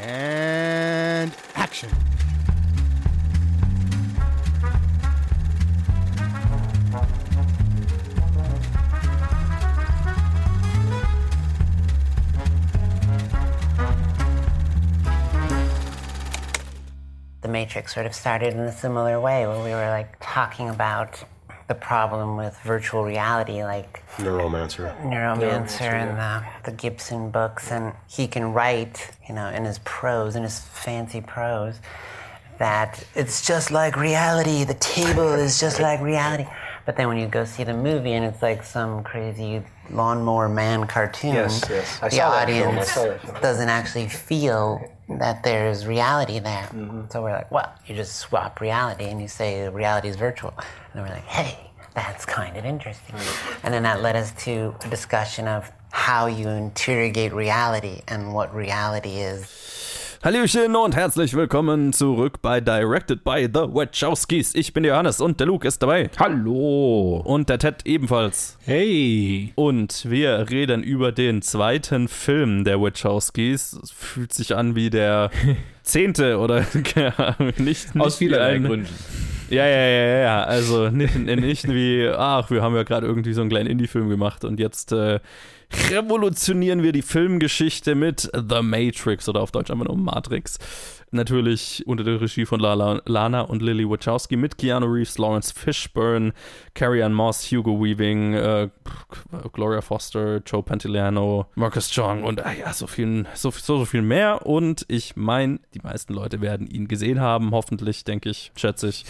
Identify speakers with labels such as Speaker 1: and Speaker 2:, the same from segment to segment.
Speaker 1: And action.
Speaker 2: The Matrix sort of started in a similar way where we were like talking about the problem with virtual reality, like
Speaker 3: Neuromancer.
Speaker 2: Neuromancer and the, the Gibson books, and he can write, you know, in his prose, in his fancy prose, that it's just like reality. The table is just like reality. But then when you go see the movie and it's like some crazy lawnmower man cartoon,
Speaker 3: Yes, yes. I
Speaker 2: the
Speaker 3: saw that film. I
Speaker 2: audience
Speaker 3: saw that film.
Speaker 2: doesn't actually feel that there's reality there.
Speaker 3: Mm-hmm.
Speaker 2: So we're like, well, you just swap reality and you say reality is virtual. And we're like, hey, that's kind of interesting. And then that led us to a discussion of how you interrogate reality and what reality is.
Speaker 4: Hallöchen und herzlich willkommen zurück bei Directed by The Wachowskis. Ich bin der Johannes und der Luke ist dabei.
Speaker 5: Hallo.
Speaker 4: Und der Ted ebenfalls.
Speaker 5: Hey.
Speaker 4: Und wir reden über den zweiten Film der Wachowskis. Es fühlt sich an wie der zehnte oder nicht, nicht
Speaker 5: Aus vielerlei Gründen.
Speaker 4: Ja, ja, ja, ja. Also nicht, nicht wie, ach, wir haben ja gerade irgendwie so einen kleinen Indie-Film gemacht und jetzt äh, revolutionieren wir die Filmgeschichte mit The Matrix oder auf Deutsch einfach nur Matrix. Natürlich unter der Regie von Lala, Lana und Lily Wachowski mit Keanu Reeves, Lawrence Fishburne, Carrie Ann Moss, Hugo Weaving, äh, Gloria Foster, Joe Pantoliano, Marcus Chong und äh, ja, so viel, so, so, so viel mehr. Und ich meine, die meisten Leute werden ihn gesehen haben, hoffentlich, denke ich, schätze ich.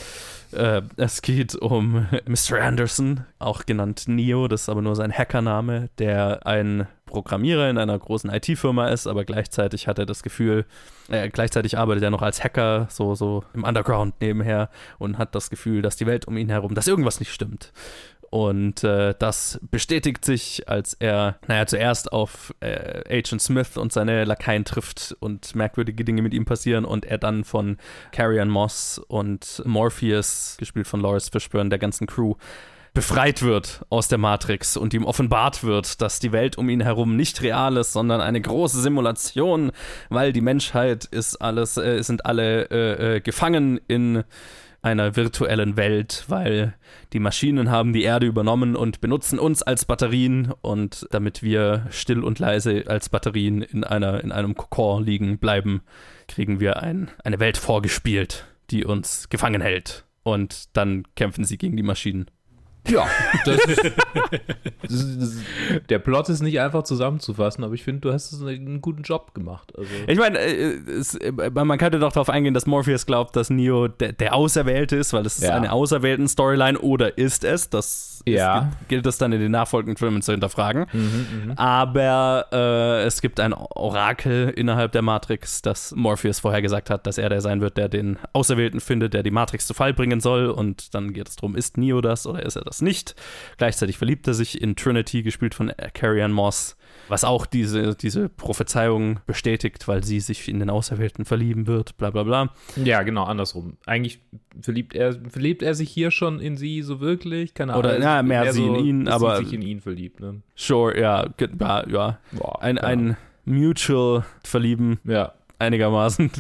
Speaker 4: Äh, es geht um Mr. Anderson, auch genannt Neo, das ist aber nur sein Hackername, der ein Programmierer in einer großen IT-Firma ist, aber gleichzeitig hat er das Gefühl, äh, gleichzeitig arbeitet er noch als Hacker, so, so im Underground nebenher und hat das Gefühl, dass die Welt um ihn herum, dass irgendwas nicht stimmt. Und äh, das bestätigt sich, als er, naja, zuerst auf äh, Agent Smith und seine Lakaien trifft und merkwürdige Dinge mit ihm passieren und er dann von Carrie Ann Moss und Morpheus, gespielt von Lawrence Fishburne, der ganzen Crew, befreit wird aus der Matrix und ihm offenbart wird, dass die Welt um ihn herum nicht real ist, sondern eine große Simulation, weil die Menschheit ist alles, äh, sind alle äh, äh, gefangen in einer virtuellen Welt, weil die Maschinen haben die Erde übernommen und benutzen uns als Batterien und damit wir still und leise als Batterien in einer in einem Kokon liegen bleiben, kriegen wir ein, eine Welt vorgespielt, die uns gefangen hält und dann kämpfen sie gegen die Maschinen.
Speaker 5: Ja, das ist, das ist, das ist, der Plot ist nicht einfach zusammenzufassen, aber ich finde, du hast einen guten Job gemacht. Also,
Speaker 4: Ich meine, äh, äh, man könnte doch darauf eingehen, dass Morpheus glaubt, dass Neo der, der Auserwählte ist, weil es ist
Speaker 5: Ja.
Speaker 4: eine auserwählten Storyline oder ist es? Das
Speaker 5: Ja.
Speaker 4: ist, gilt es dann in den nachfolgenden Filmen zu hinterfragen.
Speaker 5: Mhm,
Speaker 4: Aber äh, es gibt ein Orakel innerhalb der Matrix, das Morpheus vorher gesagt hat, dass er der sein wird, der den Auserwählten findet, der die Matrix zu Fall bringen soll. Und dann geht es darum, ist Neo das oder ist er das nicht? Gleichzeitig verliebt er sich in Trinity, gespielt von Carrie Ann Moss, was auch diese, diese Prophezeiung bestätigt, weil sie sich in den Auserwählten verlieben wird, bla bla bla.
Speaker 5: ja, genau, andersrum. Eigentlich verliebt er, verliebt er sich hier schon in sie so wirklich? Keine Ahnung.
Speaker 4: Oder, ja, mehr sie in ihn, aber-
Speaker 5: Sie sich in ihn verliebt, ne?
Speaker 4: Sure, ja, ja, ja.
Speaker 5: Boah,
Speaker 4: Ein,
Speaker 5: keine
Speaker 4: ein Mutual Verlieben
Speaker 5: Ja.
Speaker 4: Einigermaßen.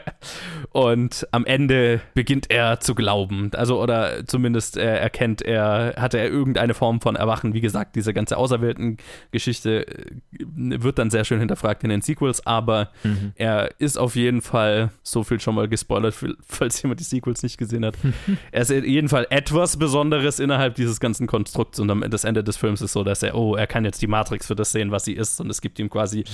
Speaker 4: Und am Ende beginnt er zu glauben. Also, oder zumindest er erkennt er, hatte er irgendeine Form von Erwachen. Wie gesagt, diese ganze Auserwählten-Geschichte äh, wird dann sehr schön hinterfragt in den Sequels, aber er ist auf jeden Fall, so viel schon mal gespoilert, falls jemand die Sequels nicht gesehen hat. er ist in jedem Fall etwas Besonderes innerhalb dieses ganzen Konstrukts und am das Ende des Films ist so, dass er, oh, er kann jetzt die Matrix für das sehen, was sie ist und es gibt ihm quasi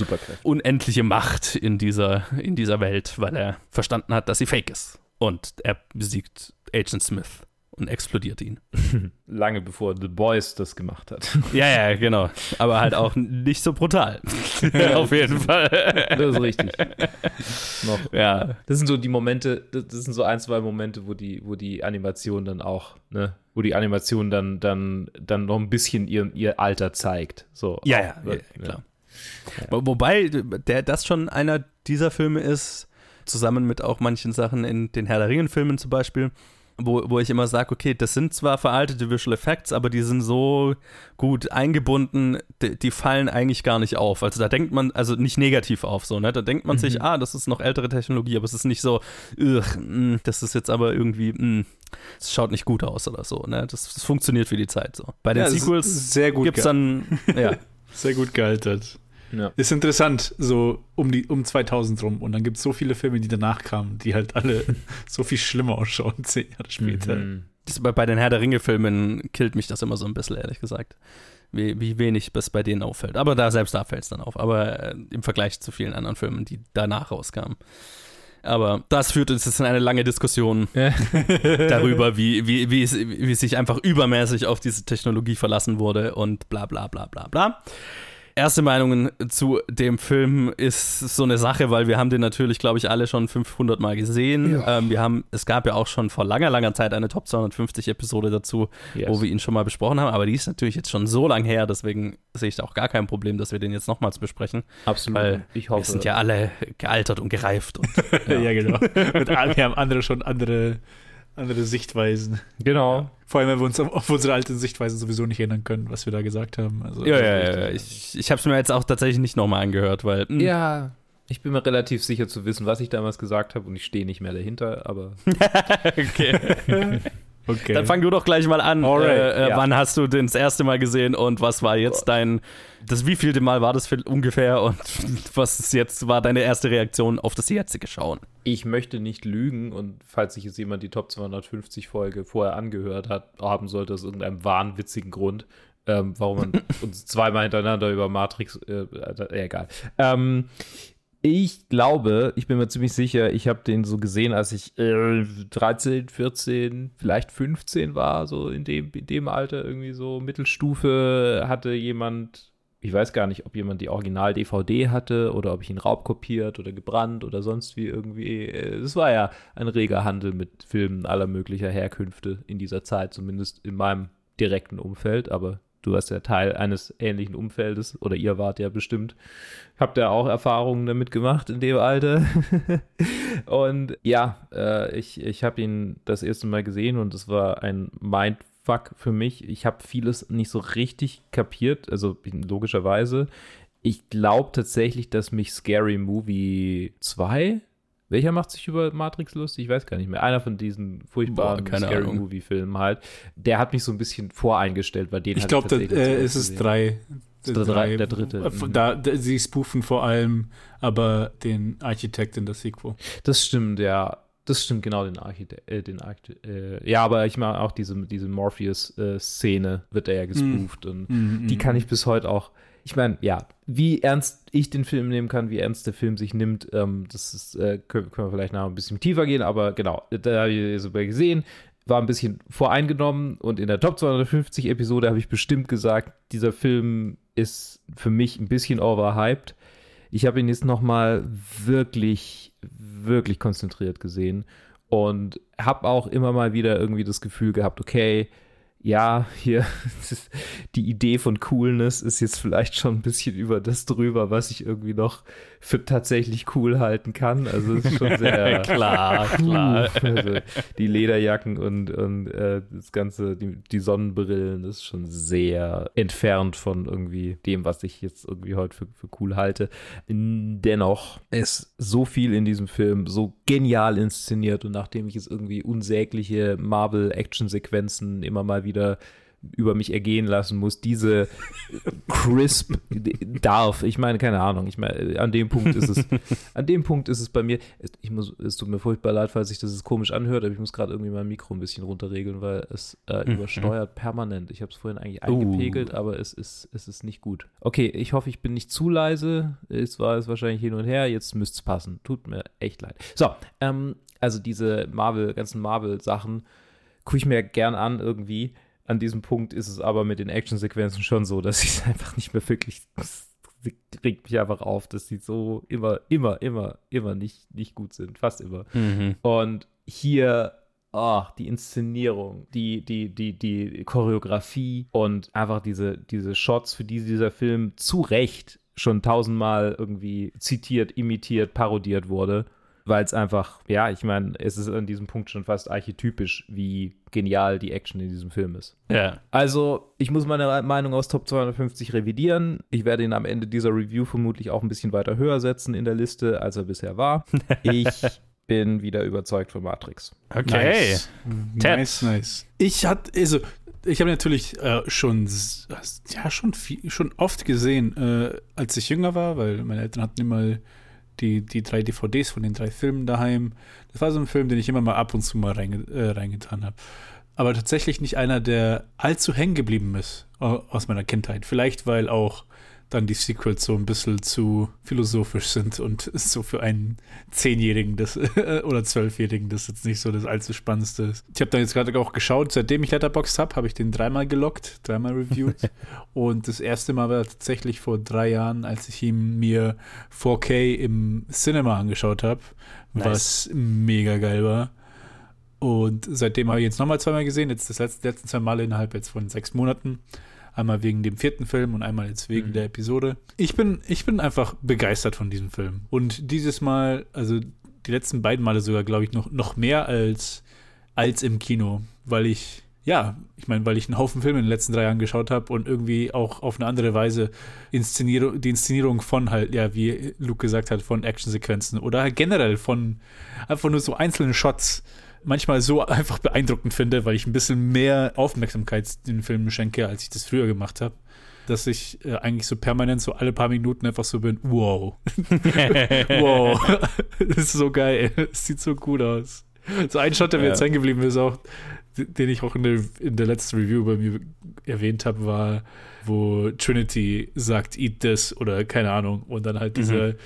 Speaker 4: unendliche Macht in dieser, in dieser Welt, weil er verstanden hat, dass sie fake ist. Und er besiegt Agent Smith und explodiert ihn.
Speaker 5: Lange bevor The Boys das gemacht hat.
Speaker 4: Ja, ja, genau. Aber halt auch nicht so brutal. Auf jeden Fall.
Speaker 5: Das ist richtig. Noch.
Speaker 4: Ja,
Speaker 5: Das sind so die Momente, das sind so ein, zwei Momente, wo die, wo die Animation dann auch, ne, wo die Animation dann, dann, dann noch ein bisschen ihr, ihr Alter zeigt. So,
Speaker 4: ja, ja,
Speaker 5: ne,
Speaker 4: ja, klar. Wo- Wobei der, das schon einer dieser Filme ist, zusammen mit auch manchen Sachen in den Herr der Ringen-Filmen zum Beispiel, wo, wo ich immer sage, okay, das sind zwar veraltete Visual Effects, aber die sind so gut eingebunden, die, die, fallen eigentlich gar nicht auf. Also da denkt man, also nicht negativ auf, so, ne? Da denkt man mhm. sich, ah, das ist noch ältere Technologie, aber es ist nicht so, mh, mm, das ist jetzt aber irgendwie, mm, es schaut nicht gut aus oder so, ne? Das, das funktioniert für die Zeit so. Bei den ja, Sequels gibt es dann, ja.
Speaker 1: Sehr gut gealtert. Ja. Ist interessant, so um, die, um 2000 rum. Und dann gibt es so viele Filme, die danach kamen, die halt alle so viel schlimmer ausschauen, zehn Jahre später. Mhm.
Speaker 4: Das, bei, bei den Herr der Ringe-Filmen killt mich das immer so ein bisschen, ehrlich gesagt. Wie, wie wenig es bei denen auffällt. Aber da selbst da fällt es dann auf. Aber äh, im Vergleich zu vielen anderen Filmen, die danach rauskamen. Aber das führt uns jetzt in eine lange Diskussion darüber, wie, wie, wie, es, wie es sich einfach übermäßig auf diese Technologie verlassen wurde und bla bla bla bla bla. Erste Meinungen zu dem Film ist so eine Sache, weil wir haben den natürlich, glaube ich, alle schon 500 Mal gesehen. Ja. Ähm, wir haben, es gab ja auch schon vor langer, langer Zeit eine Top 250 Episode dazu, yes. wo wir ihn schon mal besprochen haben. Aber die ist natürlich jetzt schon so lang her, deswegen sehe ich da auch gar kein Problem, dass wir den jetzt nochmals besprechen.
Speaker 5: Absolut.
Speaker 4: Weil ich hoffe. Wir sind ja alle gealtert und gereift. Und,
Speaker 1: ja. ja, genau. Und wir haben andere schon andere andere Sichtweisen.
Speaker 5: Genau. Ja.
Speaker 1: Vor allem, wenn wir uns auf unsere alten Sichtweisen sowieso nicht erinnern können, was wir da gesagt haben. Also,
Speaker 4: ja, ja, ja, Ich, ich habe es mir jetzt auch tatsächlich nicht nochmal angehört, weil.
Speaker 5: Mh. Hm. Ja, ich bin mir relativ sicher zu wissen, was ich damals gesagt habe und ich stehe nicht mehr dahinter, aber.
Speaker 4: okay. okay. Dann fang du doch gleich mal an. Alright, äh, äh, ja. Wann hast du den das erste Mal gesehen und was war jetzt dein. Das wievielte Mal war das ungefähr und was ist jetzt war deine erste Reaktion auf das jetzige Schauen?
Speaker 5: ich möchte nicht lügen und falls sich jetzt jemand die Top 250 Folge vorher angehört hat, haben sollte aus irgendeinem wahnwitzigen Grund, ähm, warum man uns zweimal hintereinander über Matrix, äh, äh, egal. Ähm, ich glaube, ich bin mir ziemlich sicher, ich habe den so gesehen, als ich äh, 13, 14, vielleicht 15 war, so in dem, in dem Alter irgendwie so Mittelstufe hatte jemand ich weiß gar nicht, ob jemand die Original-DVD hatte oder ob ich ihn raubkopiert oder gebrannt oder sonst wie irgendwie. Es war ja ein reger Handel mit Filmen aller möglicher Herkünfte in dieser Zeit, zumindest in meinem direkten Umfeld, aber du warst ja Teil eines ähnlichen Umfeldes oder ihr wart ja bestimmt. Habt ihr auch Erfahrungen damit gemacht in dem Alter? und ja, äh, ich, ich habe ihn das erste Mal gesehen und es war ein Mind Fuck für mich. Ich habe vieles nicht so richtig kapiert, also logischerweise. Ich glaube tatsächlich, dass mich Scary Movie 2, welcher macht sich über Matrix lustig? Ich weiß gar nicht mehr. Einer von diesen furchtbaren Boah, Scary Movie Filmen halt. Der hat mich so ein bisschen voreingestellt, weil den
Speaker 1: Ich glaube, da äh, ist es drei.
Speaker 5: Der, drei, der dritte.
Speaker 1: Äh, da, da, sie spoofen vor allem aber den Architekt in das Sequel.
Speaker 5: Das stimmt, ja. Das stimmt, genau, den Architekt. Äh, den Archite äh, ja, aber ich meine auch diese, diese Morpheus-Szene äh, wird er ja gespooft. Mm. Und mm, die kann ich bis heute auch. Ich meine, ja, wie ernst ich den Film nehmen kann, wie ernst der Film sich nimmt, ähm, das ist, äh, können, können, wir vielleicht noch ein bisschen tiefer gehen, aber genau, da habe ich so gesehen, war ein bisschen voreingenommen und in der Top 250 Episode habe ich bestimmt gesagt, dieser Film ist für mich ein bisschen overhyped. Ich habe ihn jetzt nochmal wirklich, wirklich konzentriert gesehen und habe auch immer mal wieder irgendwie das Gefühl gehabt, okay, ja, hier, die Idee von Coolness ist jetzt vielleicht schon ein bisschen über das drüber, was ich irgendwie noch für tatsächlich cool halten kann. Also es ist schon sehr
Speaker 4: klar, klar.
Speaker 5: Also die Lederjacken und, und äh, das Ganze, die, die Sonnenbrillen, das ist schon sehr entfernt von irgendwie dem, was ich jetzt irgendwie heute für, für cool halte. Dennoch ist so viel in diesem Film so genial inszeniert und nachdem ich es irgendwie unsägliche Marvel-Action-Sequenzen immer mal wieder wieder über mich ergehen lassen muss, diese crisp darf. Ich meine, keine Ahnung. Ich meine, an dem Punkt ist es, an dem Punkt ist es bei mir. Ich muss, es tut mir furchtbar leid, falls sich das komisch anhört, aber ich muss gerade irgendwie mein Mikro ein bisschen runterregeln, weil es äh, mhm. übersteuert permanent. Ich habe es vorhin eigentlich eingepegelt, uh. aber es ist, es ist nicht gut. Okay, ich hoffe, ich bin nicht zu leise. Es war es wahrscheinlich hin und her. Jetzt müsste es passen. Tut mir echt leid. So, ähm, also diese Marvel, ganzen Marvel-Sachen gucke ich mir gern an irgendwie an diesem Punkt ist es aber mit den Actionsequenzen schon so, dass ich es einfach nicht mehr wirklich. Das regt mich einfach auf, dass sie so immer, immer, immer, immer nicht, nicht gut sind. Fast immer. Mhm. Und hier oh, die Inszenierung, die, die, die, die Choreografie und einfach diese, diese Shots, für die dieser Film zu Recht schon tausendmal irgendwie zitiert, imitiert, parodiert wurde, weil es einfach, ja, ich meine, es ist an diesem Punkt schon fast archetypisch, wie genial die Action in diesem Film ist.
Speaker 4: Ja.
Speaker 5: Also, ich muss meine Meinung aus Top 250 revidieren. Ich werde ihn am Ende dieser Review vermutlich auch ein bisschen weiter höher setzen in der Liste, als er bisher war. Ich bin wieder überzeugt von Matrix.
Speaker 4: Okay.
Speaker 1: Nice, nice. nice. Ich hatte, also, ich habe natürlich äh, schon, ja, schon, viel, schon oft gesehen, äh, als ich jünger war, weil meine Eltern hatten immer die, die drei DVDs von den drei Filmen daheim. Das war so ein Film, den ich immer mal ab und zu mal reinge äh, reingetan habe. Aber tatsächlich nicht einer, der allzu hängen geblieben ist aus meiner Kindheit. Vielleicht, weil auch dann die Sequels so ein bisschen zu philosophisch sind und so für einen Zehnjährigen das, oder Zwölfjährigen das jetzt nicht so das allzu Spannendste ist. Ich habe dann jetzt gerade auch geschaut, seitdem ich Letterboxd habe, habe ich den dreimal gelockt, dreimal reviewed. und das erste Mal war tatsächlich vor drei Jahren, als ich ihn mir 4K im Cinema angeschaut habe, nice. was mega geil war. Und seitdem habe ich jetzt nochmal zweimal gesehen, jetzt das letzte, letzten zwei Mal innerhalb jetzt von sechs Monaten. Einmal wegen dem vierten Film und einmal jetzt wegen mhm. der Episode. Ich bin, ich bin einfach begeistert von diesem Film. Und dieses Mal, also die letzten beiden Male sogar, glaube ich, noch, noch mehr als, als im Kino, weil ich, ja, ich meine, weil ich einen Haufen Filme in den letzten drei Jahren geschaut habe und irgendwie auch auf eine andere Weise Inszenierung, die Inszenierung von halt, ja, wie Luke gesagt hat, von Actionsequenzen oder halt generell von einfach nur so einzelnen Shots manchmal so einfach beeindruckend finde, weil ich ein bisschen mehr Aufmerksamkeit den Filmen schenke, als ich das früher gemacht habe. Dass ich äh, eigentlich so permanent so alle paar Minuten einfach so bin, wow. wow. das ist so geil. Es sieht so gut aus. So ein Shot, der mir jetzt hängen geblieben ist, auch, den ich auch in der, in der letzten Review bei mir erwähnt habe, war, wo Trinity sagt, eat this oder keine Ahnung. Und dann halt diese mhm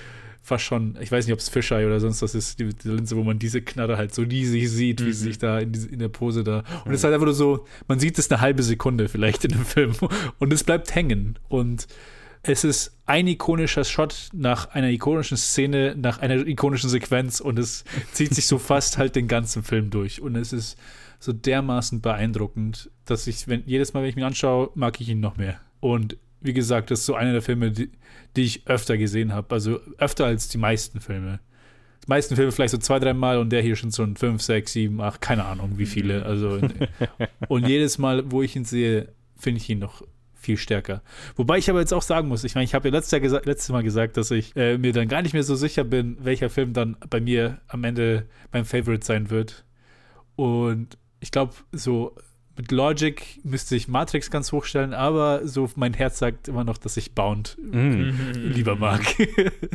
Speaker 1: fast schon, ich weiß nicht, ob es Fisheye oder sonst was ist, die, die, Linse, wo man diese Knarre halt so riesig sieht, mhm. wie sie sich da in, in, der Pose da. Und mhm. es ist halt einfach nur so, man sieht es eine halbe Sekunde vielleicht in dem Film und es bleibt hängen. Und es ist ein ikonischer Shot nach einer ikonischen Szene, nach einer ikonischen Sequenz und es zieht sich so fast halt den ganzen Film durch. Und es ist so dermaßen beeindruckend, dass ich, wenn jedes Mal, wenn ich ihn anschaue, mag ich ihn noch mehr. Und wie gesagt, das ist so einer der Filme, die, die ich öfter gesehen habe. Also öfter als die meisten Filme. Die meisten Filme vielleicht so zwei, drei Mal und der hier schon so ein fünf, sechs, sieben, acht, keine Ahnung, wie viele. Also und jedes Mal, wo ich ihn sehe, finde ich ihn noch viel stärker. Wobei ich aber jetzt auch sagen muss, ich meine, ich habe ja letztes, Jahr letztes Mal gesagt, dass ich äh, mir dann gar nicht mehr so sicher bin, welcher Film dann bei mir am Ende mein Favorite sein wird. Und ich glaube, so mit Logic müsste ich Matrix ganz hochstellen, aber so mein Herz sagt immer noch, dass ich Bound mm. lieber mag.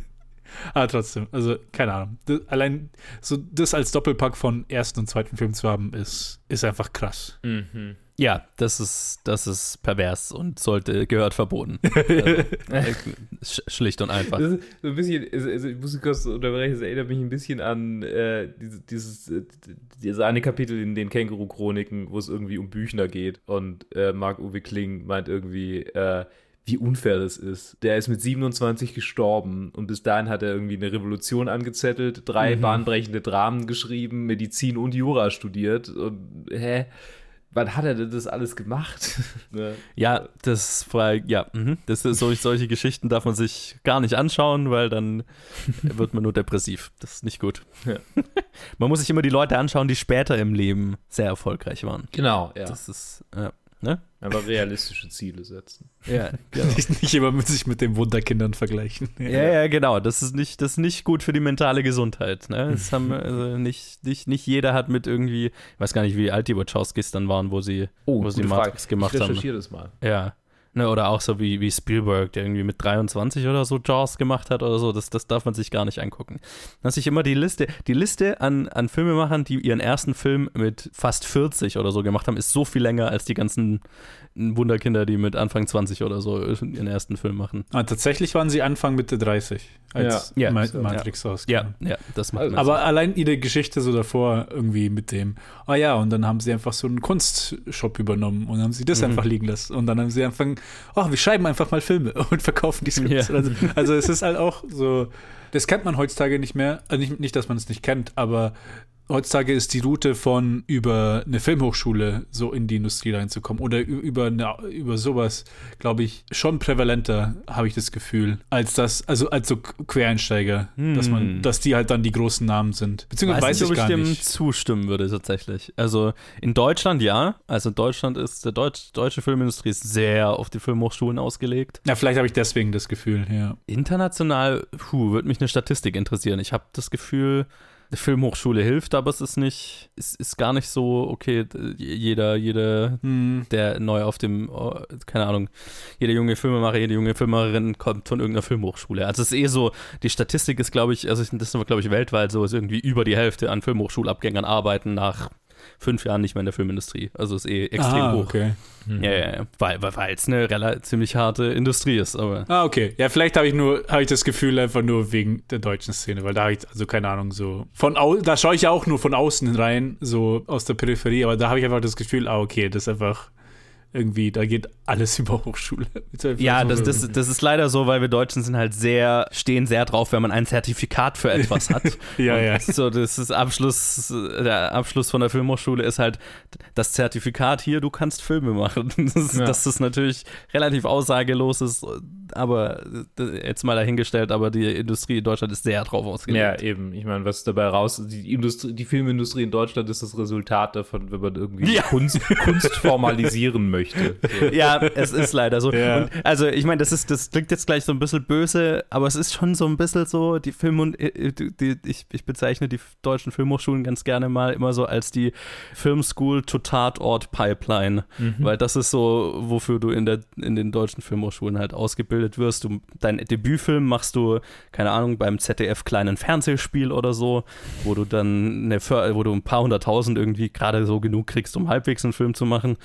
Speaker 1: aber trotzdem, also keine Ahnung. Das, allein so das als Doppelpack von ersten und zweiten Film zu haben, ist, ist einfach krass.
Speaker 4: Mhm. Ja, das ist, das ist pervers und sollte, gehört verboten. also, schlicht und einfach.
Speaker 5: So ein bisschen, also, also ich muss kurz unterbrechen, es erinnert mich ein bisschen an äh, dieses, dieses, äh, dieses eine Kapitel in den Känguru-Chroniken, wo es irgendwie um Büchner geht und äh, Marc-Uwe Kling meint irgendwie, äh, wie unfair das ist. Der ist mit 27 gestorben und bis dahin hat er irgendwie eine Revolution angezettelt, drei mhm. bahnbrechende Dramen geschrieben, Medizin und Jura studiert und hä? Wann hat er denn das alles gemacht?
Speaker 4: ne? Ja, das war, ja, mh. das ist, solch, solche Geschichten darf man sich gar nicht anschauen, weil dann wird man nur depressiv. Das ist nicht gut. Ja. man muss sich immer die Leute anschauen, die später im Leben sehr erfolgreich waren.
Speaker 5: Genau, ja.
Speaker 4: Das ist, ja. Ne?
Speaker 5: Aber realistische Ziele setzen.
Speaker 4: Ja, genau.
Speaker 1: nicht, nicht immer mit sich mit den Wunderkindern vergleichen.
Speaker 4: Ja, ja, ja, genau. Das ist nicht, das ist nicht gut für die mentale Gesundheit. Ne? Das haben, also nicht, nicht, nicht jeder hat mit irgendwie, ich weiß gar nicht, wie alt die Wachowskis dann waren, wo sie,
Speaker 5: oh,
Speaker 4: wo sie Matrix
Speaker 5: gemacht
Speaker 4: ich
Speaker 5: haben.
Speaker 4: Ich
Speaker 5: das mal.
Speaker 4: Ja. Ne, oder auch so wie, wie Spielberg, der irgendwie mit 23 oder so Jaws gemacht hat oder so, das, das darf man sich gar nicht angucken. Dass ich immer die Liste, die Liste an, an Filmemachern, die ihren ersten Film mit fast 40 oder so gemacht haben, ist so viel länger als die ganzen Wunderkinder, die mit Anfang 20 oder so ihren ersten Film machen.
Speaker 1: Ah, tatsächlich waren sie Anfang Mitte 30, als ja. Ma ja, Matrix
Speaker 4: ja.
Speaker 1: rauskam.
Speaker 4: Ja, ja, das macht
Speaker 1: also, Aber allein ihre Geschichte so davor irgendwie mit dem, ah oh ja, und dann haben sie einfach so einen Kunstshop übernommen und haben sie das mhm. einfach liegen lassen. Und dann haben sie angefangen, oh, wir schreiben einfach mal Filme und verkaufen die Skripts. Ja. Also, also es ist halt auch so, das kennt man heutzutage nicht mehr. Also nicht, nicht dass man es nicht kennt, aber heutzutage ist die Route von über eine Filmhochschule so in die Industrie reinzukommen oder über, eine, über sowas, glaube ich, schon prävalenter, habe ich das Gefühl, als das, also als so Quereinsteiger, dass man, dass die halt dann die großen Namen sind. Beziehungsweise weiß,
Speaker 4: nicht,
Speaker 1: ich
Speaker 4: ob
Speaker 1: gar
Speaker 4: ich dem
Speaker 1: nicht.
Speaker 4: zustimmen würde tatsächlich. Also in Deutschland ja. Also in Deutschland ist der Deutsch, deutsche Filmindustrie ist sehr auf die Filmhochschulen ausgelegt.
Speaker 1: Ja, vielleicht habe ich deswegen das Gefühl, ja.
Speaker 4: International, puh, würde mich eine Statistik interessieren. Ich habe das Gefühl, die Filmhochschule hilft, aber es ist nicht, es ist gar nicht so, okay, jeder, jeder,
Speaker 1: Hm.
Speaker 4: der neu auf dem, oh, keine Ahnung, jeder junge Filmemacher, jede junge Filmemacherin kommt von irgendeiner Filmhochschule. Also es ist eh so, die Statistik ist, glaube ich, also das ist, glaube ich, weltweit so, ist irgendwie über die Hälfte an Filmhochschulabgängern arbeiten nach fünf Jahren nicht mehr in der Filmindustrie. Also ist eh extrem
Speaker 1: ah,
Speaker 4: hoch.
Speaker 1: okay.
Speaker 4: Ja, ja, ja. Weil weil weil es eine relativ ziemlich harte Industrie ist, aber.
Speaker 1: Ah, okay. Ja, vielleicht habe ich nur, habe ich das Gefühl einfach nur wegen der deutschen Szene, weil da habe ich, also keine Ahnung, so von au da schaue ich ja auch nur von außen rein, so aus der Peripherie, aber da habe ich einfach das Gefühl, ah, okay, das ist einfach irgendwie, da geht alles über Hochschule.
Speaker 4: Ja, das, das, das ist leider so, weil wir Deutschen sind halt sehr, stehen sehr drauf, wenn man ein Zertifikat für etwas hat.
Speaker 1: Ja,
Speaker 4: Und
Speaker 1: ja.
Speaker 4: So, das ist Abschluss, der Abschluss von der Filmhochschule ist halt das Zertifikat hier, du kannst Filme machen. Das ist,
Speaker 5: Ja.
Speaker 4: Dass das natürlich relativ aussagelos ist, aber jetzt mal dahingestellt, aber die Industrie in Deutschland ist sehr drauf
Speaker 5: Ja,
Speaker 4: ausgelegt.
Speaker 5: eben. Ich meine, was dabei raus, die Industrie, die Filmindustrie in Deutschland ist das Resultat davon, wenn man irgendwie
Speaker 4: Ja.
Speaker 5: Kunst, Kunst formalisieren möchte. So.
Speaker 4: Ja, es ist leider so.
Speaker 1: Ja.
Speaker 4: Und also, ich meine, das ist, das klingt jetzt gleich so ein bisschen böse, aber es ist schon so ein bisschen so, die Film- und äh, die, die, ich, ich bezeichne die deutschen Filmhochschulen ganz gerne mal immer so als die Filmschool to Tatort Pipeline, weil das ist so, wofür du in der in den deutschen Filmhochschulen halt ausgebildet wirst. Du dein Debütfilm machst du keine Ahnung beim ZDF kleinen Fernsehspiel oder so, wo du dann eine För wo du ein paar hunderttausend irgendwie gerade so genug kriegst, um halbwegs einen Film zu machen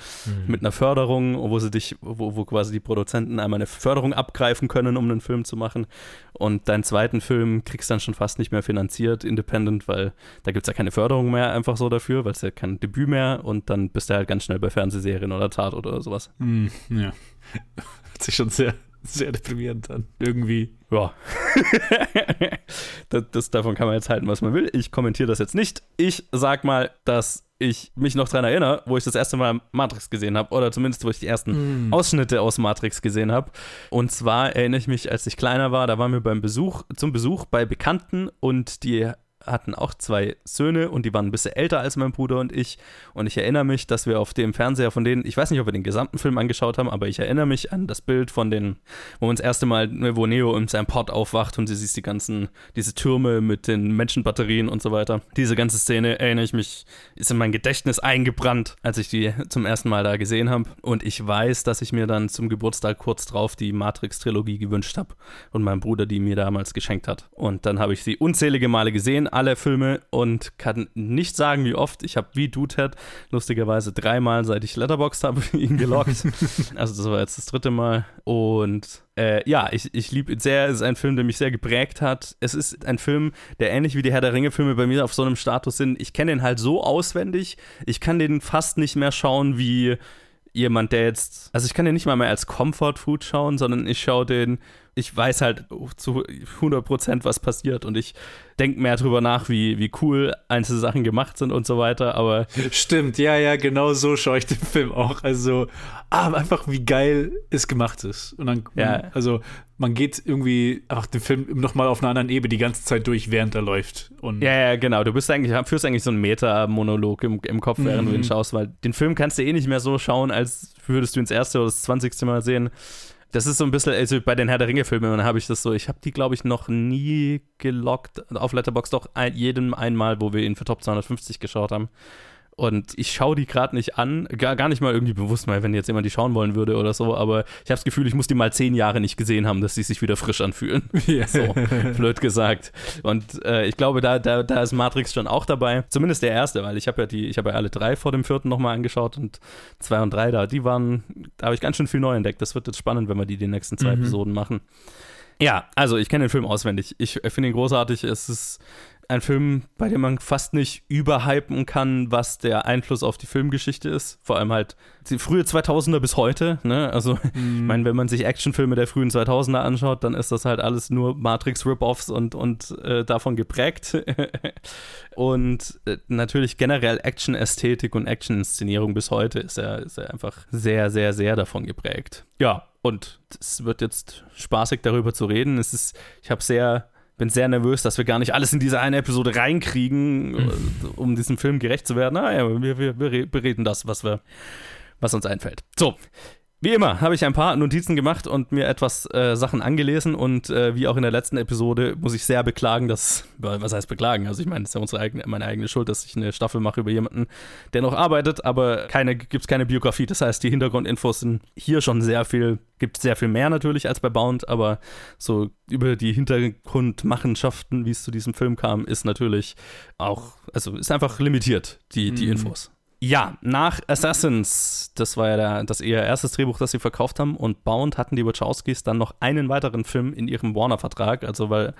Speaker 4: mit einer Förderung, wo sie dich, wo, wo quasi die Produzenten einmal eine Förderung abgreifen können, um einen Film zu machen. Und deinen zweiten Film kriegst dann schon fast nicht mehr finanziert, independent, weil da gibt es ja keine Förderung mehr einfach so dafür, weil es ja kein Debüt mehr und dann bist du halt ganz schnell bei Fernsehserien oder Tat oder sowas.
Speaker 1: Hm, ja. Hört sich schon sehr, sehr deprimierend an. Irgendwie.
Speaker 4: Ja. das, das, davon kann man jetzt halten, was man will. Ich kommentiere das jetzt nicht. Ich sag mal, dass ich mich noch daran erinnere, wo ich das erste Mal Matrix gesehen habe, oder zumindest, wo ich die ersten Ausschnitte aus Matrix gesehen habe. Und zwar erinnere ich mich, als ich kleiner war, da waren wir beim Besuch, zum Besuch bei Bekannten und die hatten auch zwei Söhne und die waren ein bisschen älter als mein Bruder und ich. Und ich erinnere mich, dass wir auf dem Fernseher von denen, ich weiß nicht, ob wir den gesamten Film angeschaut haben, aber ich erinnere mich an das Bild von den, wo wir das erste Mal, wo Neo in seinem Port aufwacht und du siehst die ganzen, diese Türme mit den Menschenbatterien und so weiter. Diese ganze Szene erinnere ich mich, ist in mein Gedächtnis eingebrannt, als ich die zum ersten Mal da gesehen habe. Und ich weiß, dass ich mir dann zum Geburtstag kurz drauf die Matrix-Trilogie gewünscht habe und mein Bruder die mir damals geschenkt hat. Und dann habe ich sie unzählige Male gesehen, alle Filme und kann nicht sagen, wie oft. Ich habe wie du, Ted, lustigerweise dreimal, seit ich Letterboxd habe, ihn gelockt. also das war jetzt das dritte Mal. Und äh, ja, ich, ich liebe ihn sehr. Es ist ein Film, der mich sehr geprägt hat. Es ist ein Film, der ähnlich wie die Herr der Ringe-Filme bei mir auf so einem Status sind. Ich kenne den halt so auswendig. Ich kann den fast nicht mehr schauen wie jemand, der jetzt, also ich kann den nicht mal mehr als Comfort Food schauen, sondern ich schaue den, ich weiß halt zu 100% was passiert und ich denke mehr drüber nach, wie, wie cool einzelne Sachen gemacht sind und so weiter, aber
Speaker 1: Stimmt, ja, ja, genau so schaue ich den Film auch. Also, ah, einfach wie geil es gemacht ist. Und dann,
Speaker 4: Ja.
Speaker 1: also, man geht irgendwie einfach den Film nochmal auf einer anderen Ebene die ganze Zeit durch, während er läuft. Und
Speaker 4: Ja, ja, genau. Du bist eigentlich, führst eigentlich so einen Meta-Monolog im, im Kopf, während du ihn schaust, weil den Film kannst du eh nicht mehr so schauen, als würdest du ihn das erste oder das zwanzigste Mal sehen. Das ist so ein bisschen, also bei den Herr der Ringe-Filmen dann habe ich das so, ich habe die, glaube ich, noch nie gelockt auf Letterboxd, doch jedem einmal, wo wir ihn für Top 250 geschaut haben. Und ich schaue die gerade nicht an, gar, gar nicht mal irgendwie bewusst mal, wenn jetzt jemand die schauen wollen würde oder so, aber ich habe das Gefühl, ich muss die mal zehn Jahre nicht gesehen haben, dass sie sich wieder frisch anfühlen.
Speaker 1: Ja.
Speaker 4: So, blöd gesagt. Und äh, ich glaube, da, da, da ist Matrix schon auch dabei. Zumindest der erste, weil ich habe ja die, ich habe ja alle drei vor dem vierten nochmal angeschaut und zwei und drei da, die waren, da habe ich ganz schön viel neu entdeckt. Das wird jetzt spannend, wenn wir die die nächsten zwei Episoden machen. Ja, also ich kenne den Film auswendig. Ich finde ihn großartig. Es ist ein Film, bei dem man fast nicht überhypen kann, was der Einfluss auf die Filmgeschichte ist. Vor allem halt die frühe 2000er bis heute. Ne? Also, ich meine, wenn man sich Actionfilme der frühen 2000er anschaut, dann ist das halt alles nur Matrix-Rip-Offs und, und äh, davon geprägt. und äh, natürlich generell Action-Ästhetik und Action-Inszenierung bis heute ist er, ist er einfach sehr, sehr, sehr davon geprägt. Ja, und es wird jetzt spaßig darüber zu reden. Es ist, ich habe sehr bin sehr nervös, dass wir gar nicht alles in diese eine Episode reinkriegen, äh, um diesem Film gerecht zu werden. Naja, wir, wir, wir bereden das, was, wir, was uns einfällt. So, wie immer habe ich ein paar Notizen gemacht und mir etwas äh, Sachen angelesen und äh, wie auch in der letzten Episode muss ich sehr beklagen, dass, was heißt beklagen? Also ich meine, es ist ja unsere eigene, meine eigene Schuld, dass ich eine Staffel mache über jemanden, der noch arbeitet, aber keine, gibt es keine Biografie. Das heißt, die Hintergrundinfos sind hier schon sehr viel, gibt sehr viel mehr natürlich als bei Bound, aber so über die Hintergrundmachenschaften, wie es zu diesem Film kam, ist natürlich auch, also ist einfach limitiert, die, die mhm. Infos. Ja, nach Assassins, das war ja der, das eher erstes Drehbuch, das sie verkauft haben, und Bound hatten die Wachowskis dann noch einen weiteren Film in ihrem Warner-Vertrag, also weil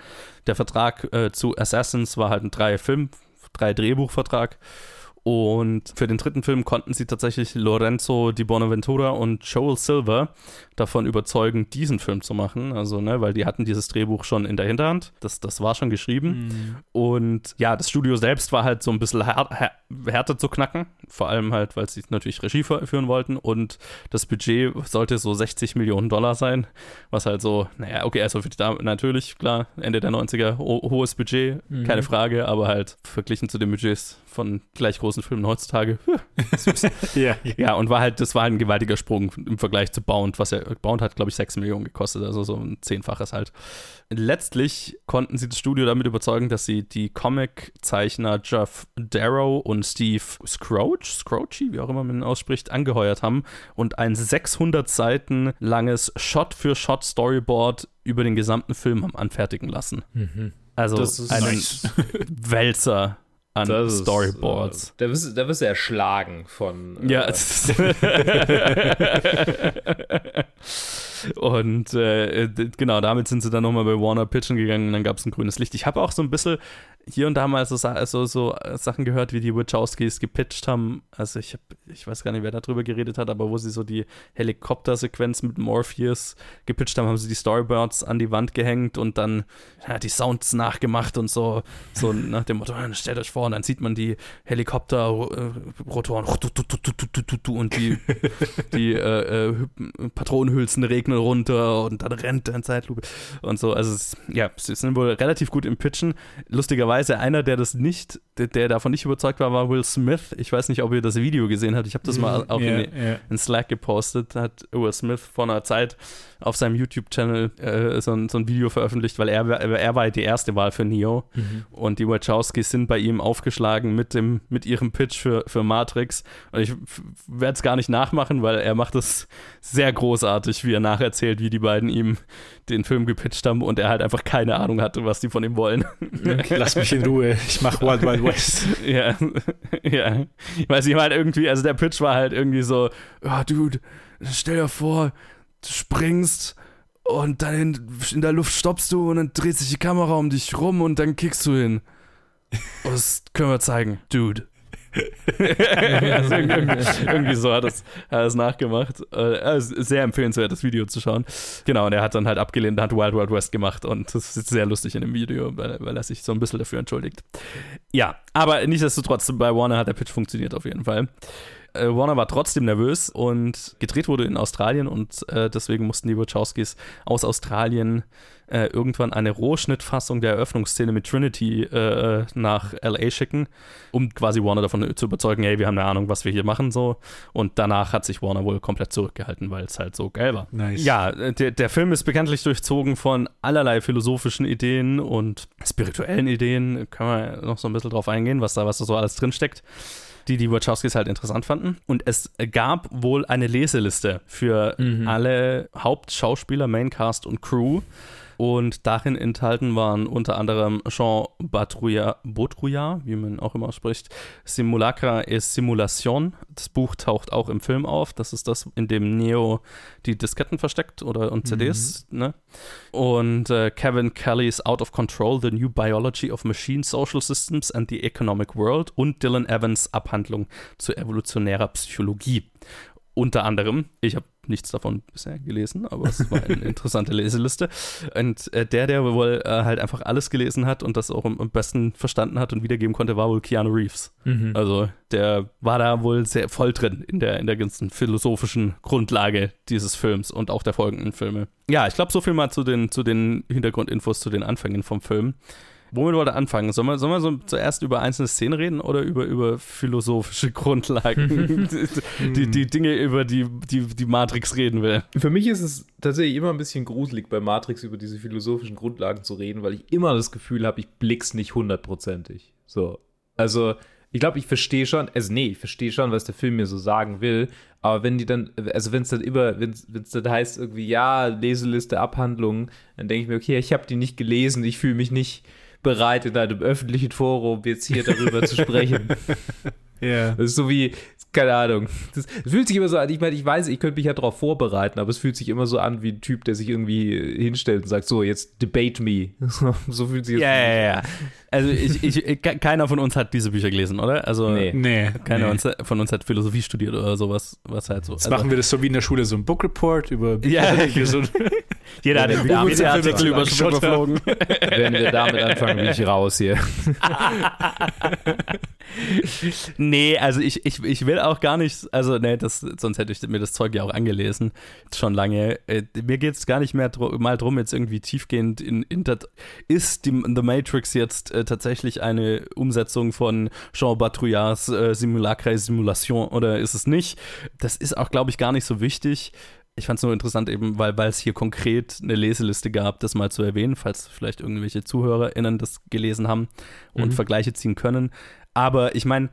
Speaker 4: der Vertrag äh, zu Assassins war halt ein drei Film, drei Drehbuchvertrag und für den dritten Film konnten sie tatsächlich Lorenzo di Bonaventura und Joel Silver davon überzeugen, diesen Film zu machen. Also, ne, weil die hatten dieses Drehbuch schon in der Hinterhand. Das, das war schon geschrieben. Mhm. Und ja, das Studio selbst war halt so ein bisschen här härter zu knacken. Vor allem halt, weil sie natürlich Regie führen wollten. Und das Budget sollte so 60 Millionen Dollar sein. Was halt so, naja, okay, also für die Dame natürlich, klar, Ende der 90er, ho hohes Budget, mhm. keine Frage, aber halt verglichen zu den Budgets von gleich großen Filmen heutzutage. Ja, ja, und war halt, das war halt ein gewaltiger Sprung im Vergleich zu Bound, was ja, Bound hat, glaube ich, 6 Millionen gekostet, also so ein Zehnfaches halt. Letztlich konnten sie das Studio damit überzeugen, dass sie die Comic-Zeichner Jeff Darrow und Steve Scroge, Scroachy, wie auch immer man ihn ausspricht, angeheuert haben und ein 600 Seiten langes Shot-für-Shot-Storyboard über den gesamten Film haben anfertigen lassen. Mhm. Also einen nice. Wälzer an das Storyboards.
Speaker 5: Ist, äh, da, wirst, da wirst du erschlagen von.
Speaker 4: Äh, ja. Und äh, genau, damit sind sie dann nochmal bei Warner pitchen gegangen und dann gab es ein grünes Licht. Ich habe auch so ein bisschen hier und da mal so, so, so Sachen gehört, wie die Wachowskis gepitcht haben. Also ich habe, ich weiß gar nicht, wer darüber geredet hat, aber wo sie so die Helikoptersequenz mit Morpheus gepitcht haben, haben sie die Storyboards an die Wand gehängt und dann ja, die Sounds nachgemacht und so, so nach dem Motto, stellt euch vor, und dann sieht man die Helikopterrotoren und die, die äh, äh, Patronenhülsen regnen runter und dann rennt er in Zeitlupe und so. Also es, ja, sie sind wohl relativ gut im Pitchen. Lustigerweise einer, der das nicht, der, der, davon nicht überzeugt war, war Will Smith. Ich weiß nicht, ob ihr das Video gesehen habt. Ich habe das mhm. mal auch yeah, in, yeah. in, Slack gepostet. Hat Will Smith vor einer Zeit auf seinem YouTube-Channel äh, so, ein, so, ein, Video veröffentlicht, weil er, er war die erste Wahl für Neo. Mhm. Und die Wachowskis sind bei ihm aufgeschlagen mit, dem, mit ihrem Pitch für, für Matrix. Und ich werde es gar nicht nachmachen, weil er macht es sehr großartig, wie er nacherzählt, wie die beiden ihm den Film gepitcht haben und er halt einfach keine Ahnung hatte, was die von ihm wollen.
Speaker 1: Lass mich in Ruhe, ich mach Wild Wild West.
Speaker 4: ja, ja. Weil sie halt irgendwie, also der Pitch war halt irgendwie so, oh, Dude, stell dir vor, du springst und dann in, in der Luft stoppst du und dann dreht sich die Kamera um dich rum und dann kickst du hin. Das können wir zeigen, Dude. Also irgendwie, irgendwie, so hat er es nachgemacht. Äh, sehr empfehlenswert, das Video zu schauen. Genau, und er hat dann halt abgelehnt, hat Wild Wild West gemacht und das ist sehr lustig in dem Video, weil, weil er sich so ein bisschen dafür entschuldigt. Ja, aber nichtsdestotrotz, bei Warner hat der Pitch funktioniert auf jeden Fall. Äh, Warner war trotzdem nervös und gedreht wurde in Australien und äh, deswegen mussten die Wachowskis aus Australien äh, irgendwann eine Rohschnittfassung der Eröffnungsszene mit Trinity äh, nach LA schicken, um quasi Warner davon zu überzeugen, hey, wir haben eine Ahnung, was wir hier machen so. Und danach hat sich Warner wohl komplett zurückgehalten, weil es halt so geil war. Nice. Ja, äh, der, der Film ist bekanntlich durchzogen von allerlei philosophischen Ideen und spirituellen Ideen. Können wir noch so ein bisschen drauf eingehen, was da, was da so alles drinsteckt die die Wachowskis halt interessant fanden. Und es gab wohl eine Leseliste für mhm. alle Hauptschauspieler, Maincast und Crew Und darin enthalten waren unter anderem Jean Baudrillard, Baudrillard wie man auch immer spricht, Simulacra et Simulation. Das Buch taucht auch im Film auf. Das ist das, in dem Neo die Disketten versteckt oder und CDs. Mhm. Ne? Und äh, Kevin Kelly's Out of Control, The New Biology of Machine Social Systems and the Economic World und Dylan Evans Abhandlung zu evolutionärer Psychologie. Unter anderem, ich habe nichts davon bisher gelesen, aber es war eine interessante Leseliste. Und äh, der, der wohl äh, halt einfach alles gelesen hat und das auch am, am, besten verstanden hat und wiedergeben konnte, war wohl Keanu Reeves. Mhm. Also der war da wohl sehr voll drin in der, in der ganzen philosophischen Grundlage dieses Films und auch der folgenden Filme. Ja, ich glaube, so viel mal zu den, zu den Hintergrundinfos, zu den Anfängen vom Film. Womit wollte anfangen? Sollen wir, sollen wir so zuerst über einzelne Szenen reden oder über, über philosophische Grundlagen? die, die Dinge, über die, die die Matrix reden will.
Speaker 5: Für mich ist es tatsächlich immer ein bisschen gruselig, bei Matrix über diese philosophischen Grundlagen zu reden, weil ich immer das Gefühl habe, ich blick's nicht hundertprozentig. So. Also, ich glaube, ich verstehe schon, also nee, ich verstehe schon, was der Film mir so sagen will, aber wenn die dann, also wenn es dann immer, wenn es dann heißt irgendwie, ja, Leseliste, Abhandlungen, dann denke ich mir, okay, ich habe die nicht gelesen, ich fühle mich nicht, bereit, in einem öffentlichen Forum jetzt hier darüber zu sprechen. Ja. Das ist so wie, keine Ahnung. Das, fühlt sich immer so an, ich meine, ich weiß, ich könnte mich ja darauf vorbereiten, aber es fühlt sich immer so an wie ein Typ, der sich irgendwie hinstellt und sagt, so, jetzt debate me. so fühlt sich das
Speaker 4: Ja, ja, ja. Also ich, ich, keiner von uns hat diese Bücher gelesen, oder? Also
Speaker 1: nee. nee
Speaker 4: keiner nee. von uns hat Philosophie studiert oder sowas, was halt so.
Speaker 1: Jetzt also, machen wir das so wie in der Schule, so ein Book Report über
Speaker 4: Bücher. Ja, so Jeder hat den Wikipedia-Artikel überflogen.
Speaker 5: Wenn wir damit anfangen, bin ich raus hier.
Speaker 4: nee, also ich, ich, ich will auch gar nicht, also nee, das, sonst hätte ich mir das Zeug ja auch angelesen, schon lange. Äh, mir geht es gar nicht mehr dr mal drum, jetzt irgendwie tiefgehend in, in das, ist die, The Matrix jetzt äh, tatsächlich eine Umsetzung von Jean Batrouillards äh, Simulacre Simulation oder ist es nicht? Das ist auch, glaube ich, gar nicht so wichtig. Ich fand es nur interessant, eben, weil, es hier konkret eine Leseliste gab, das mal zu erwähnen, falls vielleicht irgendwelche ZuhörerInnen das gelesen haben und mhm. Vergleiche ziehen können. Aber ich meine,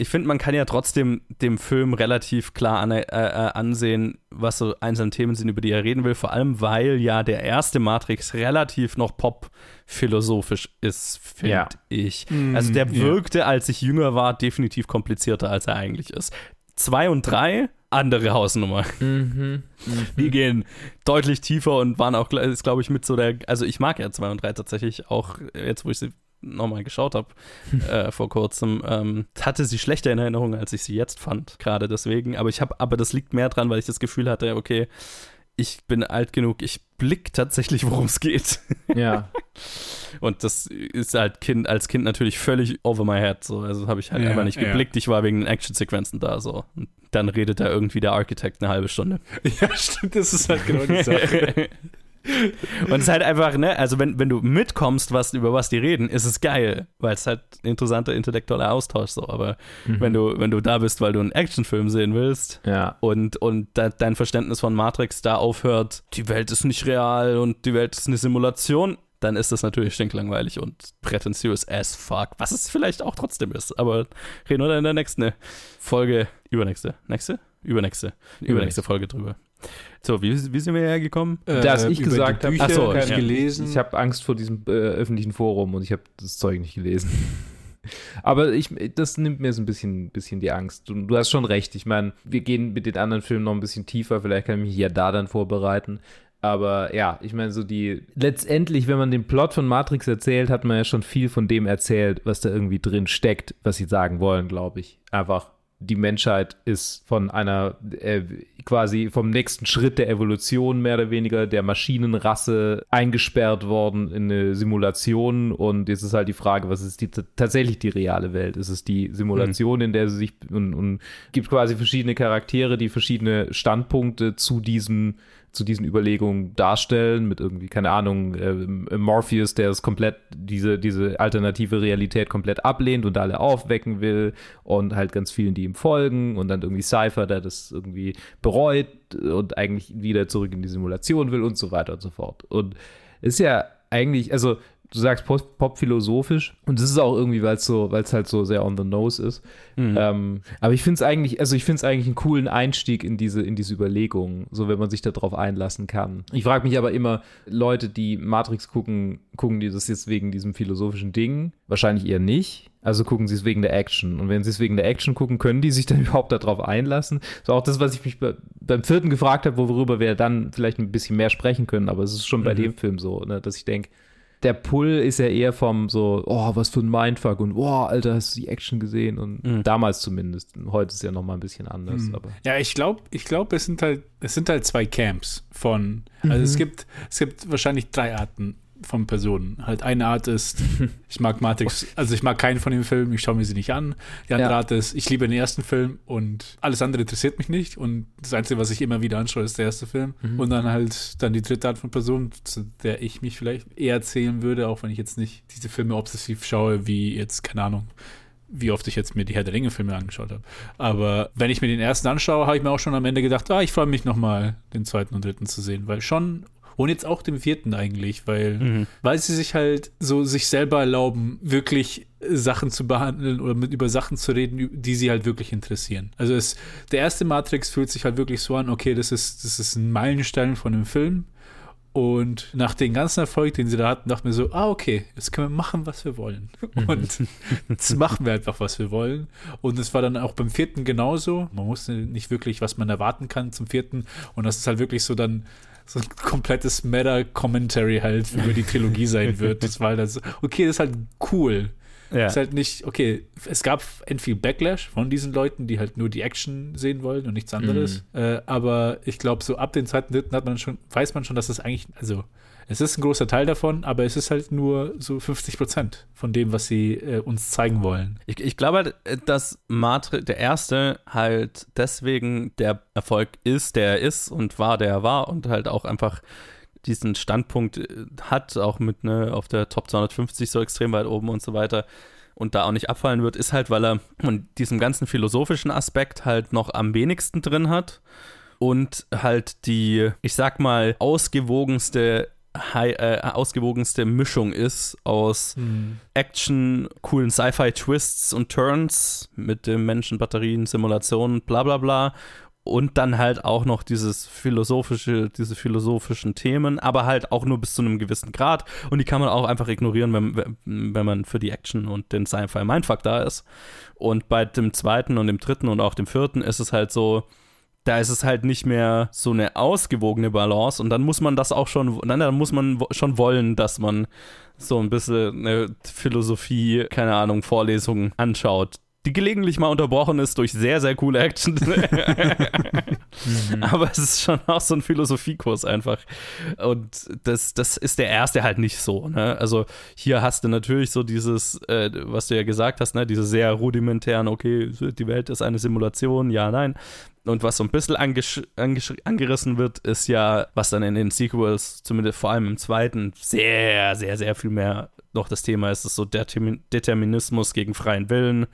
Speaker 4: ich finde, man kann ja trotzdem dem Film relativ klar an, äh, äh, ansehen, was so einzelne Themen sind, über die er reden will. Vor allem, weil ja der erste Matrix relativ noch pop-philosophisch ist, finde ja. ich. Mm, also der wirkte, als ich jünger war, definitiv komplizierter, als er eigentlich ist. Zwei und drei, andere Hausnummer. Mhm, mhm. Die gehen deutlich tiefer und waren auch, ist glaube ich, mit so der, also ich mag ja zwei und drei tatsächlich auch, jetzt wo ich sie nochmal geschaut habe äh, vor kurzem, ähm, hatte sie schlechter in Erinnerung, als ich sie jetzt fand, gerade deswegen. Aber ich habe, aber das liegt mehr dran, weil ich das Gefühl hatte, okay, ich bin alt genug, ich blick tatsächlich, worum es geht.
Speaker 5: Ja.
Speaker 4: Und das ist halt kind, als Kind natürlich völlig over my head. So. Also habe ich halt ja, einfach nicht geblickt. Ja. Ich war wegen den Actionsequenzen da. So. Und dann redet da irgendwie der Architekt eine halbe Stunde.
Speaker 1: Ja, stimmt, das ist halt genau die Sache.
Speaker 4: Und es ist halt einfach, ne, also wenn, wenn du mitkommst, was, über was die reden, ist es geil, weil es halt ein interessanter intellektueller Austausch so. Aber mhm. wenn du, wenn du da bist, weil du einen Actionfilm sehen willst
Speaker 5: ja.
Speaker 4: und, und de dein Verständnis von Matrix da aufhört, die Welt ist nicht real und die Welt ist eine Simulation, dann ist das natürlich stinklangweilig und prätentiös as fuck, was es vielleicht auch trotzdem ist. Aber reden wir dann in der nächsten Folge, übernächste, nächste? Übernächste, übernächste Folge drüber. So, wie, wie sind wir hergekommen?
Speaker 5: Äh, Dass ich gesagt habe,
Speaker 1: ich
Speaker 5: so,
Speaker 1: ja. gelesen.
Speaker 5: Ich habe Angst vor diesem äh, öffentlichen Forum und ich habe das Zeug nicht gelesen. Aber ich, das nimmt mir so ein bisschen, bisschen die Angst. Du, du hast schon recht. Ich meine, wir gehen mit den anderen Filmen noch ein bisschen tiefer. Vielleicht kann ich mich ja da dann vorbereiten. Aber ja, ich meine, so die. Letztendlich, wenn man den Plot von Matrix erzählt, hat man ja schon viel von dem erzählt, was da irgendwie drin steckt, was sie sagen wollen, glaube ich. Einfach die Menschheit ist von einer äh, quasi vom nächsten Schritt der Evolution mehr oder weniger der Maschinenrasse eingesperrt worden in eine Simulation und jetzt ist halt die Frage, was ist die tatsächlich die reale Welt? Ist es die Simulation, mhm. in der sie sich und, und gibt quasi verschiedene Charaktere, die verschiedene Standpunkte zu diesem zu diesen Überlegungen darstellen, mit irgendwie, keine Ahnung, äh, Morpheus, der es komplett, diese, diese alternative Realität komplett ablehnt und alle aufwecken will und halt ganz vielen, die ihm folgen und dann irgendwie Cypher, der das irgendwie bereut und eigentlich wieder zurück in die Simulation will und so weiter und so fort. Und ist ja eigentlich, also du sagst pop-philosophisch und es ist auch irgendwie, weil es so, weil es halt so sehr on the nose ist. Mhm. Ähm, aber ich finde es eigentlich, also ich finde es eigentlich einen coolen Einstieg in diese, in diese Überlegungen, so wenn man sich darauf einlassen kann. Ich frage mich aber immer, Leute, die Matrix gucken, gucken die das jetzt wegen diesem philosophischen Ding? Wahrscheinlich eher nicht. Also gucken sie es wegen der Action. Und wenn sie es wegen der Action gucken, können die sich dann überhaupt darauf einlassen? So auch das, was ich mich bei, beim vierten gefragt habe, worüber wir dann vielleicht ein bisschen mehr sprechen können. Aber es ist schon mhm. bei dem Film so, ne, dass ich denke, der Pull ist ja eher vom so, oh, was für ein Mindfuck und oh, Alter, hast du die Action gesehen? Und mhm. damals zumindest. Heute ist es ja nochmal ein bisschen anders. Mhm. Aber.
Speaker 1: Ja, ich glaube, ich glaube, es sind halt, es sind halt zwei Camps von, also mhm. es gibt, es gibt wahrscheinlich drei Arten von Personen. Halt eine Art ist, ich mag Matrix, also ich mag keinen von den Filmen, ich schaue mir sie nicht an. Die andere ja. Art ist, ich liebe den ersten Film und alles andere interessiert mich nicht und das Einzige, was ich immer wieder anschaue, ist der erste Film. Mhm. Und dann halt dann die dritte Art von Person, zu der ich mich vielleicht eher zählen würde, auch wenn ich jetzt nicht diese Filme obsessiv schaue, wie jetzt, keine Ahnung, wie oft ich jetzt mir die Herr der Ringe-Filme angeschaut habe. Aber wenn ich mir den ersten anschaue, habe ich mir auch schon am Ende gedacht, ah, ich freue mich nochmal, den zweiten und dritten zu sehen, weil schon und jetzt auch dem vierten eigentlich, weil, mhm. weil sie sich halt so sich selber erlauben, wirklich Sachen zu behandeln oder mit über Sachen zu reden, die sie halt wirklich interessieren. Also es, der erste Matrix fühlt sich halt wirklich so an, okay, das ist, das ist ein Meilenstein von einem Film. Und nach dem ganzen Erfolg, den sie da hatten, dachte mir so, ah, okay, jetzt können wir machen, was wir wollen. Mhm. Und jetzt machen wir einfach, was wir wollen. Und es war dann auch beim vierten genauso. Man wusste nicht wirklich, was man erwarten kann zum vierten. Und das ist halt wirklich so dann so ein komplettes Meta-Commentary halt über die Trilogie sein wird. Das war halt so, okay, das ist halt cool. Ja. Ist halt nicht, okay, es gab viel Backlash von diesen Leuten, die halt nur die Action sehen wollen und nichts anderes. Mhm. Äh, aber ich glaube, so ab den zweiten, dritten hat man schon, weiß man schon, dass das eigentlich, also es ist ein großer Teil davon, aber es ist halt nur so 50 Prozent von dem, was sie äh, uns zeigen wollen.
Speaker 4: Ich, ich glaube, halt, dass Matrix, der erste, halt deswegen der Erfolg ist, der er ist und war, der er war und halt auch einfach diesen Standpunkt äh, hat, auch mit ne, auf der Top 250 so extrem weit oben und so weiter und da auch nicht abfallen wird, ist halt, weil er von diesem ganzen philosophischen Aspekt halt noch am wenigsten drin hat und halt die, ich sag mal, ausgewogenste high, äh, ausgewogenste Mischung ist aus mhm. Action, coolen Sci-Fi-Twists und Turns mit dem Menschen, Batterien, Simulationen, bla bla bla. Und dann halt auch noch dieses philosophische, diese philosophischen Themen, aber halt auch nur bis zu einem gewissen Grad. Und die kann man auch einfach ignorieren, wenn, wenn man für die Action und den Sci-Fi-Mindfuck da ist. Und bei dem zweiten und dem dritten und auch dem vierten ist es halt so, da ist es halt nicht mehr so eine ausgewogene Balance und dann muss man das auch schon, dann, dann muss man schon wollen, dass man so ein bisschen eine Philosophie, keine Ahnung, Vorlesung anschaut, die gelegentlich mal unterbrochen ist durch sehr, sehr coole Action. mhm. Aber es ist schon auch so ein Philosophiekurs einfach. Und das, das ist der erste halt nicht so. Ne? Also hier hast du natürlich so dieses, äh, was du ja gesagt hast, ne? diese sehr rudimentären, okay, die Welt ist eine Simulation, ja, nein. Und was so ein bisschen angerissen wird, ist ja, was dann in den Sequels, zumindest vor allem im zweiten, sehr, sehr, sehr viel mehr noch das Thema ist, ist so Determinismus gegen freien Willen.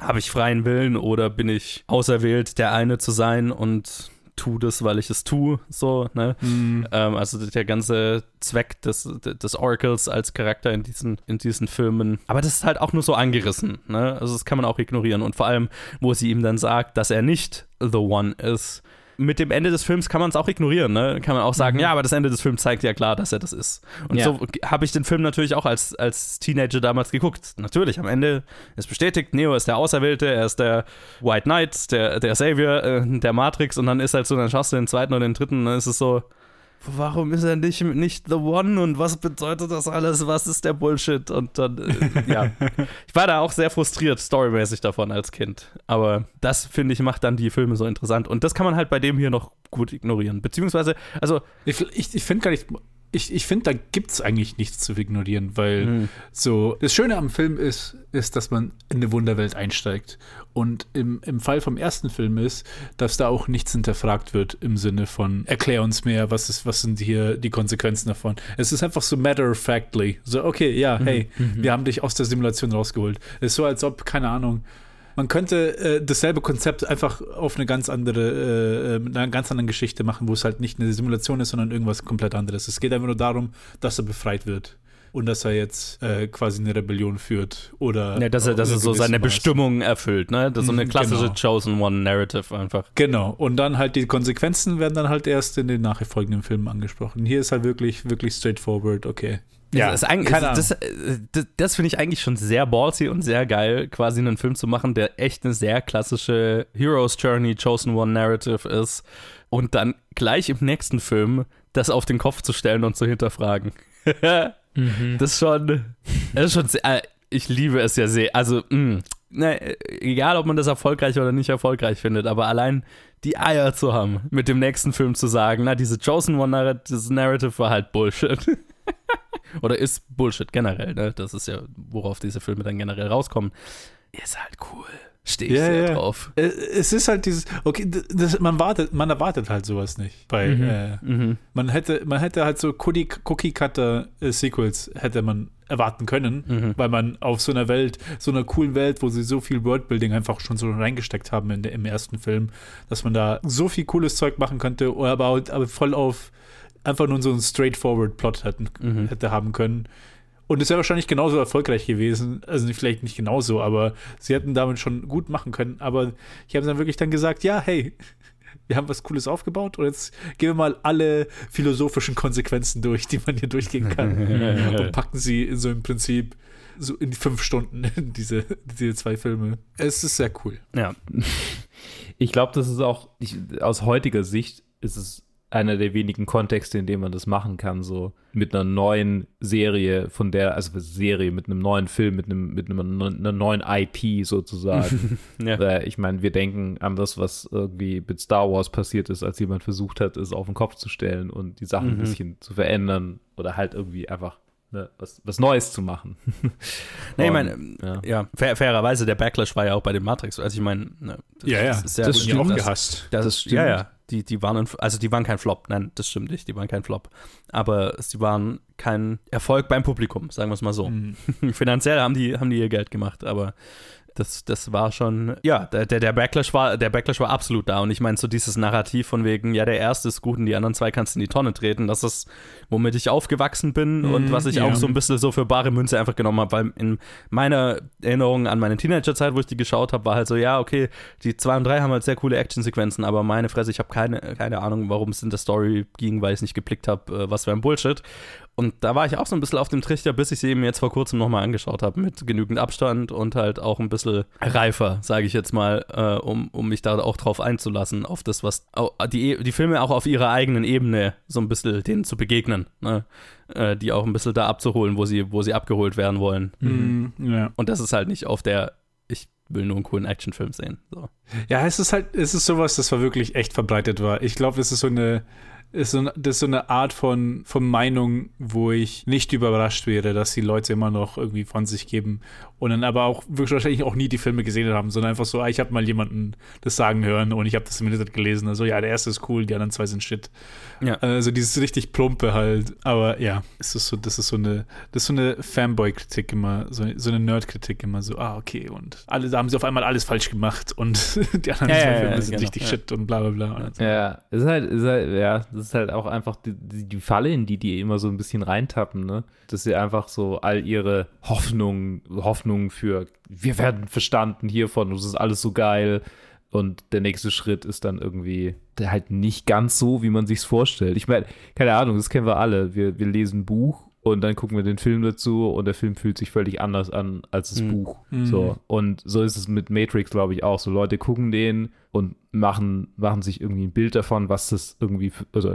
Speaker 4: Habe ich freien Willen oder bin ich auserwählt, der eine zu sein und tu das, weil ich es tue, so, ne? Mhm. Ähm, also der ganze Zweck des, des Oracles als Charakter in diesen, in diesen Filmen. Aber das ist halt auch nur so angerissen, ne? Also das kann man auch ignorieren. Und vor allem, wo sie ihm dann sagt, dass er nicht The One ist, mit dem Ende des Films kann man es auch ignorieren, ne? Kann man auch sagen, mhm. ja, aber das Ende des Films zeigt ja klar, dass er das ist. Und ja. so habe ich den Film natürlich auch als, als Teenager damals geguckt. Natürlich, am Ende ist bestätigt, Neo ist der Auserwählte, er ist der White Knight, der, der Savior, äh, der Matrix und dann ist halt so, dann schaust du den zweiten und den dritten und dann ist es so, warum ist er nicht, nicht The One und was bedeutet das alles? Was ist der Bullshit? Und dann, äh, ja. Ich war da auch sehr frustriert, storymäßig davon als Kind. Aber das, finde ich, macht dann die Filme so interessant. Und das kann man halt bei dem hier noch gut ignorieren. Beziehungsweise, also.
Speaker 1: Ich, ich, ich finde gar nicht, ich, ich finde, da gibt es eigentlich nichts zu ignorieren, weil mhm. so das Schöne am Film ist, ist, dass man in eine Wunderwelt einsteigt. Und im, im Fall vom ersten Film ist, dass da auch nichts hinterfragt wird im Sinne von erklär uns mehr, was ist, was sind hier die Konsequenzen davon. Es ist einfach so matter of factly. So, okay, ja, mhm. hey, mhm. wir haben dich aus der Simulation rausgeholt. Es ist so, als ob, keine Ahnung, man könnte äh, dasselbe Konzept einfach auf eine ganz andere, äh, mit einer ganz anderen Geschichte machen, wo es halt nicht eine Simulation ist, sondern irgendwas komplett anderes. Es geht einfach nur darum, dass er befreit wird. und dass er jetzt äh, quasi eine Rebellion führt oder
Speaker 4: Ja, dass er, dass er so seine
Speaker 1: gewissermaßen.
Speaker 4: Bestimmung erfüllt, ne? Das ist so eine
Speaker 1: Mhm,
Speaker 4: klassische
Speaker 1: genau.
Speaker 4: Chosen One Narrative einfach.
Speaker 1: Genau, und dann halt die Konsequenzen werden dann halt erst in den nachfolgenden Filmen angesprochen. Hier ist halt wirklich, wirklich straightforward, okay.
Speaker 4: Ja, das, ist eigentlich,
Speaker 1: keine
Speaker 4: das, das, das, das finde ich eigentlich schon sehr ballsy und sehr geil, quasi einen Film zu machen, der echt eine sehr klassische Hero's Journey, Chosen One Narrative ist und dann gleich im nächsten Film das auf den Kopf zu stellen und zu hinterfragen. Das ist schon, das ist schon sehr, äh, ich liebe es ja sehr. Also, mh, ne, egal ob man das erfolgreich oder nicht erfolgreich findet, aber allein die Eier zu haben, mit dem nächsten Film zu sagen, na, diese Chosen One Narrative war halt Bullshit. Oder ist Bullshit generell, ne? Das ist ja, worauf diese Filme dann generell rauskommen. Ist halt cool. Stehe ich
Speaker 1: Ja,
Speaker 4: sehr
Speaker 1: ja.
Speaker 4: drauf.
Speaker 1: Äh, Es ist halt dieses, okay, das, man wartet, man erwartet halt sowas nicht. Bei, äh,
Speaker 4: Mhm.
Speaker 1: man hätte, man hätte halt so Cookie, Cookie Cutter äh, Sequels hätte man erwarten können,
Speaker 4: Mhm.
Speaker 1: weil man auf so einer Welt, so einer coolen Welt, wo sie so viel Worldbuilding einfach schon so reingesteckt haben in der, im ersten Film, dass man da so viel cooles Zeug machen könnte, aber, aber voll auf einfach nur so einen straightforward Plot hätten,
Speaker 4: Mhm.
Speaker 1: hätte haben können. Und es wäre wahrscheinlich genauso erfolgreich gewesen. Also nicht, vielleicht nicht genauso, aber sie hätten damit schon gut machen können. Aber ich habe dann wirklich dann gesagt, ja, hey, wir haben was Cooles aufgebaut und jetzt gehen wir mal alle philosophischen Konsequenzen durch, die man hier durchgehen kann. und packen sie in so im Prinzip so in die fünf Stunden diese, diese zwei Filme. Es ist sehr cool.
Speaker 4: Ja.
Speaker 5: Ich glaube, das ist auch, ich, aus heutiger Sicht ist es einer der wenigen Kontexte, in dem man das machen kann, so mit einer neuen Serie, von der, also Serie, mit einem neuen Film, mit einem, mit einem, einer neuen IP sozusagen.
Speaker 4: Ja.
Speaker 5: Ich meine, wir denken an das, was irgendwie mit Star Wars passiert ist, als jemand versucht hat, es auf den Kopf zu stellen und die Sachen ein
Speaker 4: Mhm.
Speaker 5: bisschen zu verändern oder halt irgendwie einfach ne, was, was Neues zu machen.
Speaker 4: Nee, ich meine,
Speaker 5: ja.
Speaker 4: ja, fair, fairerweise, der Backlash war ja auch bei den Matrix. Also ich meine, ne, das, das ist ja
Speaker 5: das
Speaker 4: gut,
Speaker 5: stimmt.
Speaker 1: auch
Speaker 4: das-
Speaker 1: gehasst.
Speaker 4: Das,
Speaker 5: Das
Speaker 4: ist,
Speaker 5: stimmt.
Speaker 4: ja, ja. Die, die waren, ein, also die waren kein Flop. Nein, das stimmt nicht. Die waren kein Flop. Aber sie waren kein Erfolg beim Publikum, sagen wir es mal so.
Speaker 1: Mhm.
Speaker 4: Finanziell haben die, haben die ihr Geld gemacht, aber das, das war schon, ja, der, der Backlash war, der Backlash war absolut da. Und ich meine, so dieses Narrativ von wegen, ja, der erste ist gut und die anderen zwei kannst du in die Tonne treten, das ist, womit ich aufgewachsen bin und
Speaker 1: Mhm,
Speaker 4: was ich
Speaker 1: ja.
Speaker 4: auch so ein bisschen so für bare Münze einfach genommen habe, weil in meiner Erinnerung an meine Teenagerzeit, wo ich die geschaut habe, war halt so, ja, okay, die zwei und drei haben halt sehr coole Actionsequenzen, aber meine Fresse, ich habe keine, keine Ahnung, warum es in der Story ging, weil ich nicht geblickt habe, äh, was für ein Bullshit. Und da war ich auch so ein bisschen auf dem Trichter, bis ich sie eben jetzt vor kurzem nochmal angeschaut habe, mit genügend Abstand und halt auch ein bisschen reifer, sage ich jetzt mal, äh, um, um mich da auch drauf einzulassen, auf das, was die, die Filme auch auf ihrer eigenen Ebene so ein bisschen denen zu begegnen, ne? äh, die auch ein bisschen da abzuholen, wo sie, wo sie abgeholt werden wollen.
Speaker 1: Mhm. Ja.
Speaker 4: Und das ist halt nicht auf der, ich will nur einen coolen Actionfilm sehen. So.
Speaker 1: Ja, es ist halt, es ist sowas, das war wirklich echt verbreitet war. Ich glaube, das ist so eine, ist so das ist so eine Art von, von Meinung, wo ich nicht überrascht wäre, dass die Leute immer noch irgendwie von sich geben und dann aber auch wirklich wahrscheinlich auch nie die Filme gesehen haben, sondern einfach so, ah, ich habe mal jemanden das sagen hören und ich habe das im Internet gelesen. Also ja, der erste ist cool, die anderen zwei sind shit.
Speaker 4: Ja.
Speaker 1: Also dieses richtig plumpe halt. Aber ja, es ist so, das ist so eine, das ist so eine Fanboy-Kritik immer, so, so eine Nerd-Kritik immer so, ah, okay, und alle, da haben sie auf einmal alles falsch gemacht und die anderen
Speaker 4: Ja,
Speaker 1: zwei
Speaker 4: ja,
Speaker 1: Filme
Speaker 4: ja,
Speaker 1: sind
Speaker 4: genau,
Speaker 1: richtig shit und bla bla bla. So.
Speaker 5: Ja, es ist halt, ist halt, ja, das ist halt auch einfach die, die, die Falle, in die die immer so ein bisschen reintappen, ne? Dass sie einfach so all ihre Hoffnungen, Hoffnungen für, wir werden verstanden hiervon, das ist alles so geil. Und der nächste Schritt ist dann irgendwie der halt nicht ganz so, wie man sich's vorstellt. Ich meine, keine Ahnung, das kennen wir alle. Wir, wir lesen ein Buch und dann gucken wir den Film dazu und der Film fühlt sich völlig anders an als das
Speaker 4: Mhm.
Speaker 5: Buch.
Speaker 1: Mhm.
Speaker 5: So. Und so ist es mit Matrix, glaube ich, auch. So Leute gucken den und machen, machen sich irgendwie ein Bild davon, was das irgendwie, also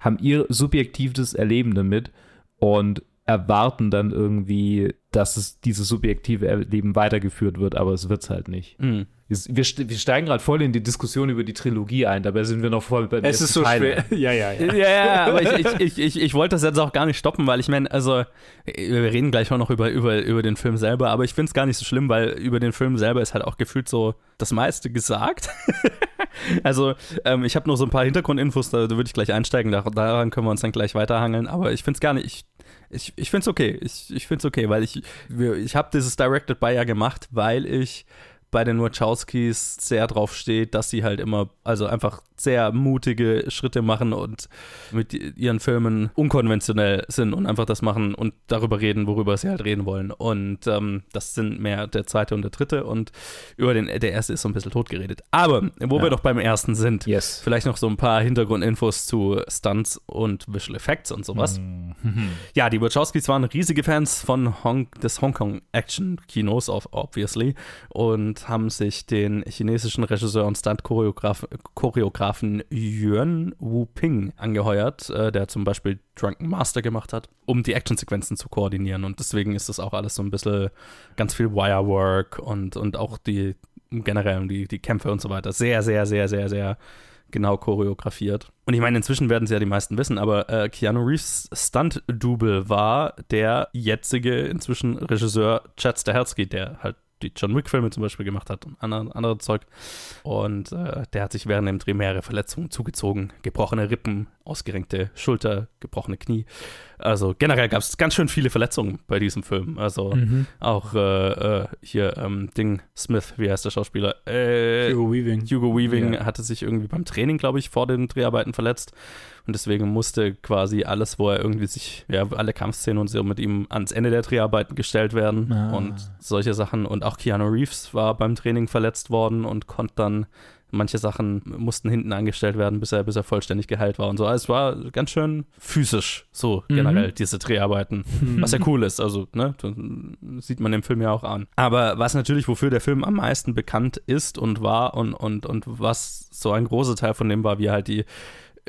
Speaker 5: haben ihr subjektives Erleben damit und erwarten dann irgendwie, dass es dieses subjektive Erleben weitergeführt wird, aber es wird's halt nicht.
Speaker 4: Mhm.
Speaker 5: Wir, wir ste- wir steigen gerade voll in die Diskussion über die Trilogie ein, dabei sind wir noch voll bei
Speaker 1: Es ist so schwer. Ja, ja, ja.
Speaker 4: Ja, ja, aber ich, ich, ich, ich, ich wollte das jetzt auch gar nicht stoppen, weil ich meine, also, wir reden gleich auch noch über, über, über den Film selber, aber ich finde es gar nicht so schlimm, weil über den Film selber ist halt auch gefühlt so das meiste gesagt. also, ähm, ich habe noch so ein paar Hintergrundinfos, da, da würde ich gleich einsteigen, da, daran können wir uns dann gleich weiterhangeln, aber ich finde es gar nicht, ich, ich, finde es okay, ich, ich finde es okay, weil ich, ich habe dieses Directed By ja gemacht, weil ich bei den Wachowskis sehr drauf steht, dass sie halt immer, also einfach sehr mutige Schritte machen und mit ihren Filmen unkonventionell sind und einfach das machen und darüber reden, worüber sie halt reden wollen. Und ähm, das sind mehr der zweite und der dritte und über den, der erste ist so ein bisschen totgeredet. Aber wo
Speaker 5: Ja.
Speaker 4: wir doch beim ersten sind,
Speaker 5: Yes.
Speaker 4: vielleicht noch so ein paar Hintergrundinfos zu Stunts und Visual Effects und sowas.
Speaker 5: Mhm.
Speaker 4: Ja, die Wachowskis waren riesige Fans von Hong des Hongkong-Action-Kinos, of- obviously, und haben sich den chinesischen Regisseur und Stunt-Choreograf Choreografen Yuan Wu Ping angeheuert, äh, der zum Beispiel Drunken Master gemacht hat, um die Actionsequenzen zu koordinieren. Und deswegen ist das auch alles so ein bisschen ganz viel Wirework und, und auch die generell die, die Kämpfe und so weiter. Sehr, sehr, sehr, sehr, sehr genau choreografiert. Und ich meine, inzwischen werden sie ja die meisten wissen, aber äh, Keanu Reeves Stunt-Double war der jetzige inzwischen Regisseur Chad Stahelski, der halt die John Wick-Filme zum Beispiel gemacht hat und andere, andere Zeug. Und äh, der hat sich während dem Dreh mehrere Verletzungen zugezogen. Gebrochene Rippen, ausgerenkte Schulter, gebrochene Knie. Also generell gab es ganz schön viele Verletzungen bei diesem Film. Also
Speaker 1: Mhm.
Speaker 4: auch äh, äh, hier ähm, Ding Smith, wie heißt der Schauspieler? Äh,
Speaker 1: Hugo Weaving.
Speaker 4: Hugo Weaving
Speaker 1: Ja.
Speaker 4: hatte sich irgendwie beim Training, glaube ich, vor den Dreharbeiten verletzt. Und deswegen musste quasi alles, wo er irgendwie sich, ja, alle Kampfszenen und so mit ihm ans Ende der Dreharbeiten gestellt werden
Speaker 1: Ah.
Speaker 4: und solche Sachen. Und auch Keanu Reeves war beim Training verletzt worden und konnte dann, manche Sachen mussten hinten angestellt werden, bis er, bis er vollständig geheilt war und so. Also es war ganz schön physisch, so
Speaker 1: Mhm.
Speaker 4: generell, diese Dreharbeiten. Was ja cool ist, also, ne, das sieht man im Film ja auch an. Aber was natürlich, wofür der Film am meisten bekannt ist und war und, und, und was so ein großer Teil von dem war, wie halt die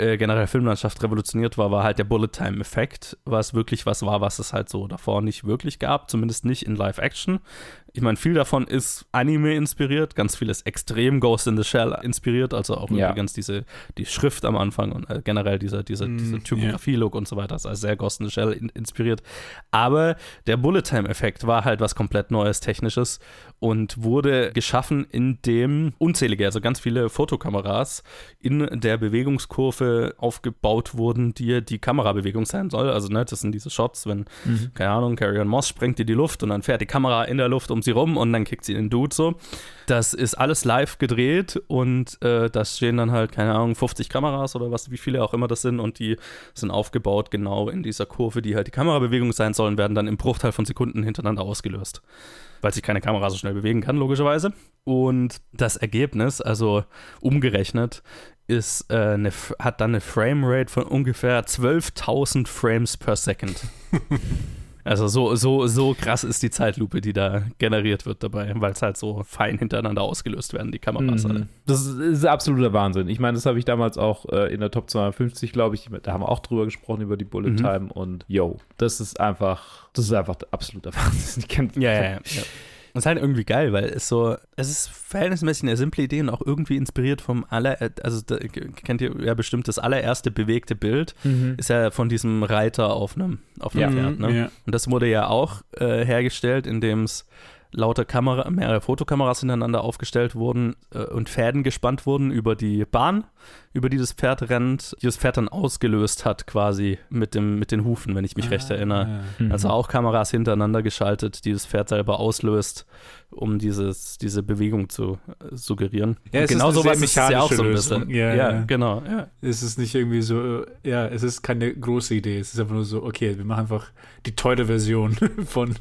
Speaker 4: äh, generell Filmlandschaft revolutioniert war, war halt der Bullet-Time-Effekt, was wirklich was war, was es halt so davor nicht wirklich gab, zumindest nicht in Live-Action. Ich meine, viel davon ist Anime inspiriert, ganz viel ist extrem Ghost in the Shell inspiriert, also auch
Speaker 5: Ja.
Speaker 4: übrigens diese, die Schrift am Anfang und äh, generell dieser, dieser,
Speaker 1: Mm,
Speaker 4: dieser Typografie-Look und so weiter, ist also sehr Ghost in the Shell in, inspiriert. Aber der Bullet-Time-Effekt war halt was komplett Neues, Technisches und wurde geschaffen, indem unzählige, also ganz viele Fotokameras in der Bewegungskurve aufgebaut wurden, die die Kamerabewegung sein soll. Also, ne, das sind diese Shots, wenn, keine Ahnung, Carrion Moss sprengt in die Luft und dann fährt die Kamera in der Luft um sie rum und dann kickt sie den Dude so. Das ist alles live gedreht und äh, da stehen dann halt, keine Ahnung, 50 Kameras oder was, wie viele auch immer das sind und die sind aufgebaut genau in dieser Kurve, die halt die Kamerabewegung sein sollen, werden dann im Bruchteil von Sekunden hintereinander ausgelöst. Weil sich keine Kamera so schnell bewegen kann, logischerweise. Und das Ergebnis, also umgerechnet, ist, äh, eine, hat dann eine Framerate von ungefähr 12.000 Frames per Second. Also so, so, so krass ist die Zeitlupe, die da generiert wird dabei, weil es halt so fein hintereinander ausgelöst werden, die Kameras alle.
Speaker 5: Mhm. Das ist, absoluter Wahnsinn. Ich meine, das habe ich damals auch äh, in der Top 250, glaube ich, da haben wir auch drüber gesprochen, über die Bullet
Speaker 4: Mhm.
Speaker 5: Time und yo, das ist einfach, das ist einfach absoluter Wahnsinn. Ich kenn,
Speaker 4: Ja, ja, ja. Das ist halt irgendwie geil, weil es so, es ist verhältnismäßig eine simple Idee und auch irgendwie inspiriert vom aller, also da, kennt ihr ja bestimmt das allererste bewegte Bild,
Speaker 5: Mhm.
Speaker 4: ist ja von diesem Reiter auf einem, auf einem
Speaker 5: Ja.
Speaker 4: Pferd, ne?
Speaker 1: Ja.
Speaker 4: Und das wurde ja auch äh, hergestellt, indem es lauter Kamera, mehrere Fotokameras hintereinander aufgestellt wurden äh, und Fäden gespannt wurden über die Bahn, über die das Pferd rennt, die das Pferd dann ausgelöst hat quasi mit, dem, mit den Hufen, wenn ich mich recht erinnere.
Speaker 5: Mhm.
Speaker 4: Also auch Kameras hintereinander geschaltet, die das Pferd selber auslöst, um dieses, diese Bewegung zu äh, suggerieren.
Speaker 1: Ja,
Speaker 4: Und
Speaker 1: es ist
Speaker 4: genau sowas
Speaker 1: sehr
Speaker 4: ist es ja auch so ein bisschen.
Speaker 1: Lösung. Ja, ja.
Speaker 4: genau. Ja.
Speaker 1: Es ist nicht irgendwie so, ja, es ist keine große Idee. Es ist einfach nur so, okay, wir machen einfach die teure Version von,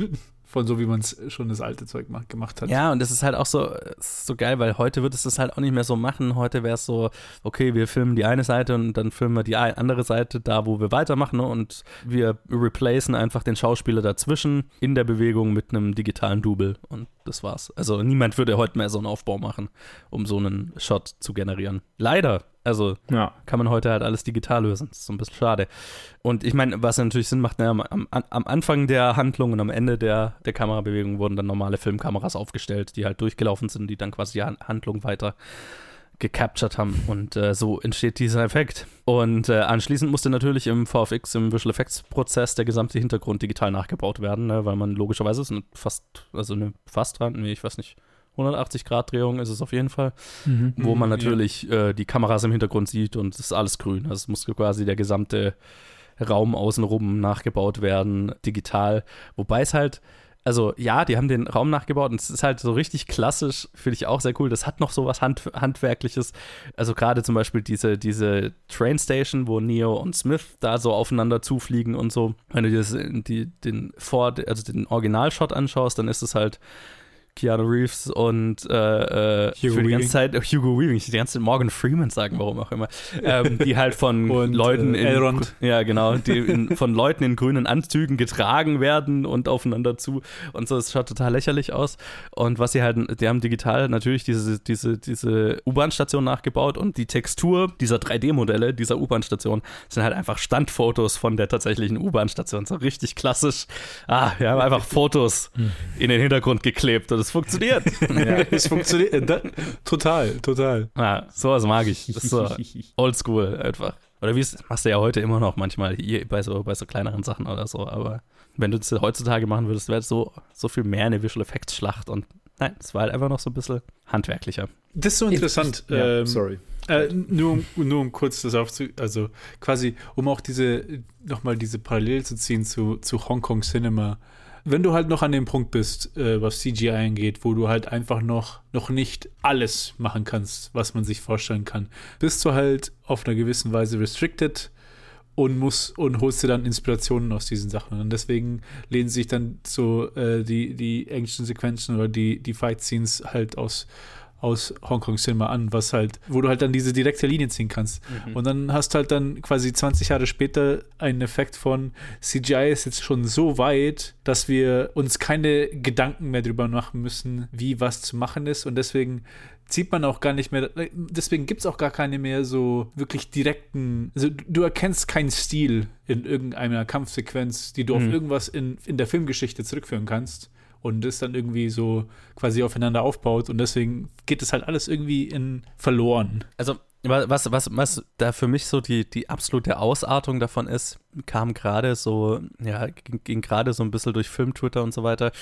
Speaker 1: von so, wie man es schon das alte Zeug ma- gemacht hat.
Speaker 4: Ja, und das ist halt auch so, es so geil, weil heute wird es das halt auch nicht mehr so machen. Heute wäre es so, okay, wir filmen die eine Seite und dann filmen wir die andere Seite da, wo wir weitermachen ne? und wir replacen einfach den Schauspieler dazwischen in der Bewegung mit einem digitalen Double und das war's. Also niemand würde heute mehr so einen Aufbau machen, um so einen Shot zu generieren. Leider. Also
Speaker 5: Ja.
Speaker 4: kann man heute halt alles digital lösen. Das ist so ein bisschen schade. Und ich meine, was natürlich Sinn macht, naja, am, am, am Anfang der Handlung und am Ende der, der Kamerabewegung wurden dann normale Filmkameras aufgestellt, die halt durchgelaufen sind, die dann quasi die Han- Handlung weiter gecaptured haben. Und äh, so entsteht dieser Effekt. Und äh, anschließend musste natürlich im VFX, im Visual Effects Prozess, der gesamte Hintergrund digital nachgebaut werden, ne? weil man logischerweise ist eine fast, also eine fast dran, nee, ich weiß nicht, 180 Grad Drehung ist es auf jeden Fall wo man
Speaker 1: Mhm,
Speaker 4: natürlich äh, die Kameras im Hintergrund sieht und es ist alles grün. Also es muss quasi der gesamte Raum außenrum nachgebaut werden, digital. Wobei es halt also ja, die haben den Raum nachgebaut und es ist halt so richtig klassisch, finde ich auch sehr cool. Das hat noch so was Hand, Handwerkliches. Also gerade zum Beispiel diese, diese Train Station, wo Neo und Smith da so aufeinander zufliegen und so. Wenn du dir das, die, den vor, also den Originalshot anschaust, dann ist es halt Keanu Reeves und äh, äh,
Speaker 1: Hugo
Speaker 4: für die ganze. Zeit äh, Hugo Weaving, ich die ganze Zeit Morgan Freeman sagen, warum auch immer, ähm, die halt von
Speaker 1: Und,
Speaker 4: Leuten
Speaker 1: äh,
Speaker 4: in
Speaker 1: Elrond.
Speaker 4: ja genau, die in, von Leuten in grünen Anzügen getragen werden und aufeinander zu und so, es schaut total lächerlich aus und was sie halt, die haben digital natürlich diese diese diese U-Bahn-Station nachgebaut und die Textur dieser 3D-Modelle dieser U-Bahn-Station sind halt einfach Standfotos von der tatsächlichen U-Bahn-Station, so richtig klassisch. Ah, wir haben einfach Fotos in den Hintergrund geklebt und es funktioniert.
Speaker 1: Es funktioniert. äh, da, total, total.
Speaker 4: Ja, sowas mag ich. Das ist so oldschool einfach. Oder wie es machst du ja heute immer noch manchmal hier bei so, bei so kleineren Sachen oder so. Aber wenn du das heutzutage machen würdest, wäre es so, so viel mehr eine Visual Effects Schlacht. Und nein, es war halt einfach noch so ein bisschen handwerklicher.
Speaker 1: Das ist so interessant.
Speaker 5: Ja,
Speaker 1: ähm,
Speaker 5: sorry.
Speaker 1: Äh, nur, um, nur um kurz das aufzu... Also quasi, um auch diese, nochmal diese Parallele zu ziehen zu, zu Hongkong Cinema. Wenn du halt noch an dem Punkt bist, äh, was CGI angeht, wo du halt einfach noch, noch nicht alles machen kannst, was man sich vorstellen kann, bist du halt auf einer gewissen Weise restricted und muss und holst dir dann Inspirationen aus diesen Sachen. Und deswegen lehnen sich dann so äh, die, die Action-Sequenzen oder die, die Fight-Scenes halt aus, aus Hongkong Cinema an, was halt, wo du halt dann diese direkte Linie ziehen kannst. Und dann hast du halt dann quasi 20 Jahre später einen Effekt von CGI ist jetzt schon so weit, dass wir uns keine Gedanken mehr drüber machen müssen, wie was zu machen ist. Und deswegen sieht man auch gar nicht mehr, deswegen gibt es auch gar keine mehr so wirklich direkten, also du erkennst keinen Stil in irgendeiner Kampfsequenz, die du auf irgendwas in, in der Filmgeschichte zurückführen kannst und das dann irgendwie so quasi aufeinander aufbaut und deswegen geht es halt alles irgendwie in verloren.
Speaker 4: Also, was, was, was da für mich so die, die absolute Ausartung davon ist, kam gerade so, ja, ging, ging gerade so ein bisschen durch Film-Twitter und so weiter,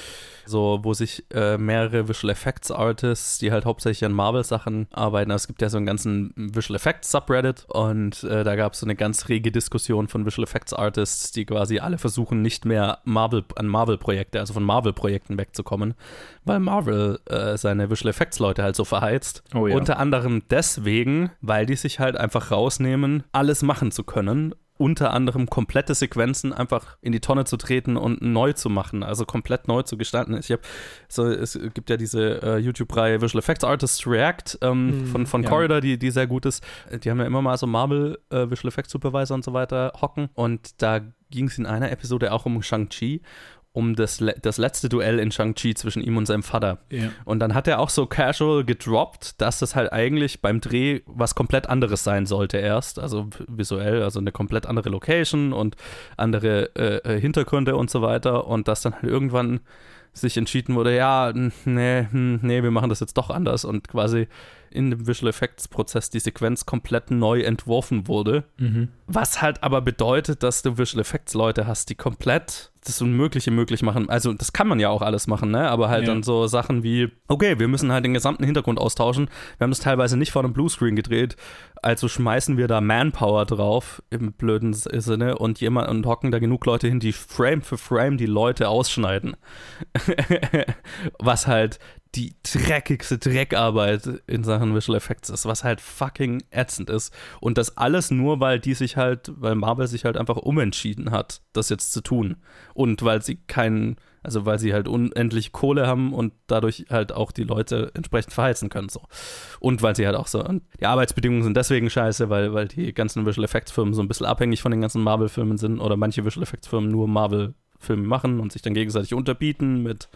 Speaker 4: so, wo sich äh, mehrere Visual Effects Artists, die halt hauptsächlich an Marvel-Sachen arbeiten, also es gibt ja so einen ganzen Visual Effects Subreddit und äh, da gab es so eine ganz rege Diskussion von Visual Effects Artists, die quasi alle versuchen, nicht mehr Marvel, an Marvel-Projekte, also von Marvel-Projekten wegzukommen, weil Marvel äh, seine Visual Effects Leute halt so verheizt.
Speaker 5: Oh ja.
Speaker 4: Unter anderem deswegen, weil die sich halt einfach rausnehmen, alles machen zu können. Unter anderem komplette Sequenzen einfach in die Tonne zu treten und neu zu machen, also komplett neu zu gestalten. Ich habe so, es gibt ja diese äh, YouTube-Reihe Visual Effects Artists React ähm, von, von
Speaker 1: ja.
Speaker 4: Corridor, die, die sehr gut ist. Die haben ja immer mal so Marvel äh, Visual Effects Supervisor und so weiter hocken. Und da ging es in einer Episode auch um Shang-Chi, um das, le das letzte Duell in Shang-Chi zwischen ihm und seinem Vater.
Speaker 1: Ja.
Speaker 4: Und dann hat er auch so casual gedroppt, dass das halt eigentlich beim Dreh was komplett anderes sein sollte erst. Also visuell, also eine komplett andere Location und andere äh, äh, Hintergründe und so weiter. Und dass dann halt irgendwann sich entschieden wurde, ja, nee, hm, nee, wir machen das jetzt doch anders und quasi in dem Visual Effects Prozess die Sequenz komplett neu entworfen wurde. Was halt aber bedeutet, dass du Visual Effects Leute hast, die komplett das Unmögliche möglich machen. Also, das kann man ja auch alles machen, ne? Aber halt
Speaker 1: Ja.
Speaker 4: dann so Sachen wie, okay, wir müssen halt den gesamten Hintergrund austauschen. Wir haben das teilweise nicht vor einem Bluescreen gedreht, also schmeißen wir da Manpower drauf im blöden Sinne und jemand und hocken da genug Leute hin, die Frame für Frame die Leute ausschneiden. was halt die dreckigste Dreckarbeit in Sachen Visual Effects ist, was halt fucking ätzend ist. Und das alles nur, weil die sich halt, weil Marvel sich halt einfach umentschieden hat, das jetzt zu tun. Und weil sie keinen, also weil sie halt unendlich Kohle haben und dadurch halt auch die Leute entsprechend verheizen können. So. Und weil sie halt auch so, die Arbeitsbedingungen sind deswegen scheiße, weil, weil die ganzen Visual Effects Firmen so ein bisschen abhängig von den ganzen Marvel-Filmen sind oder manche Visual Effects Firmen nur Marvel Filme machen und sich dann gegenseitig unterbieten, mit,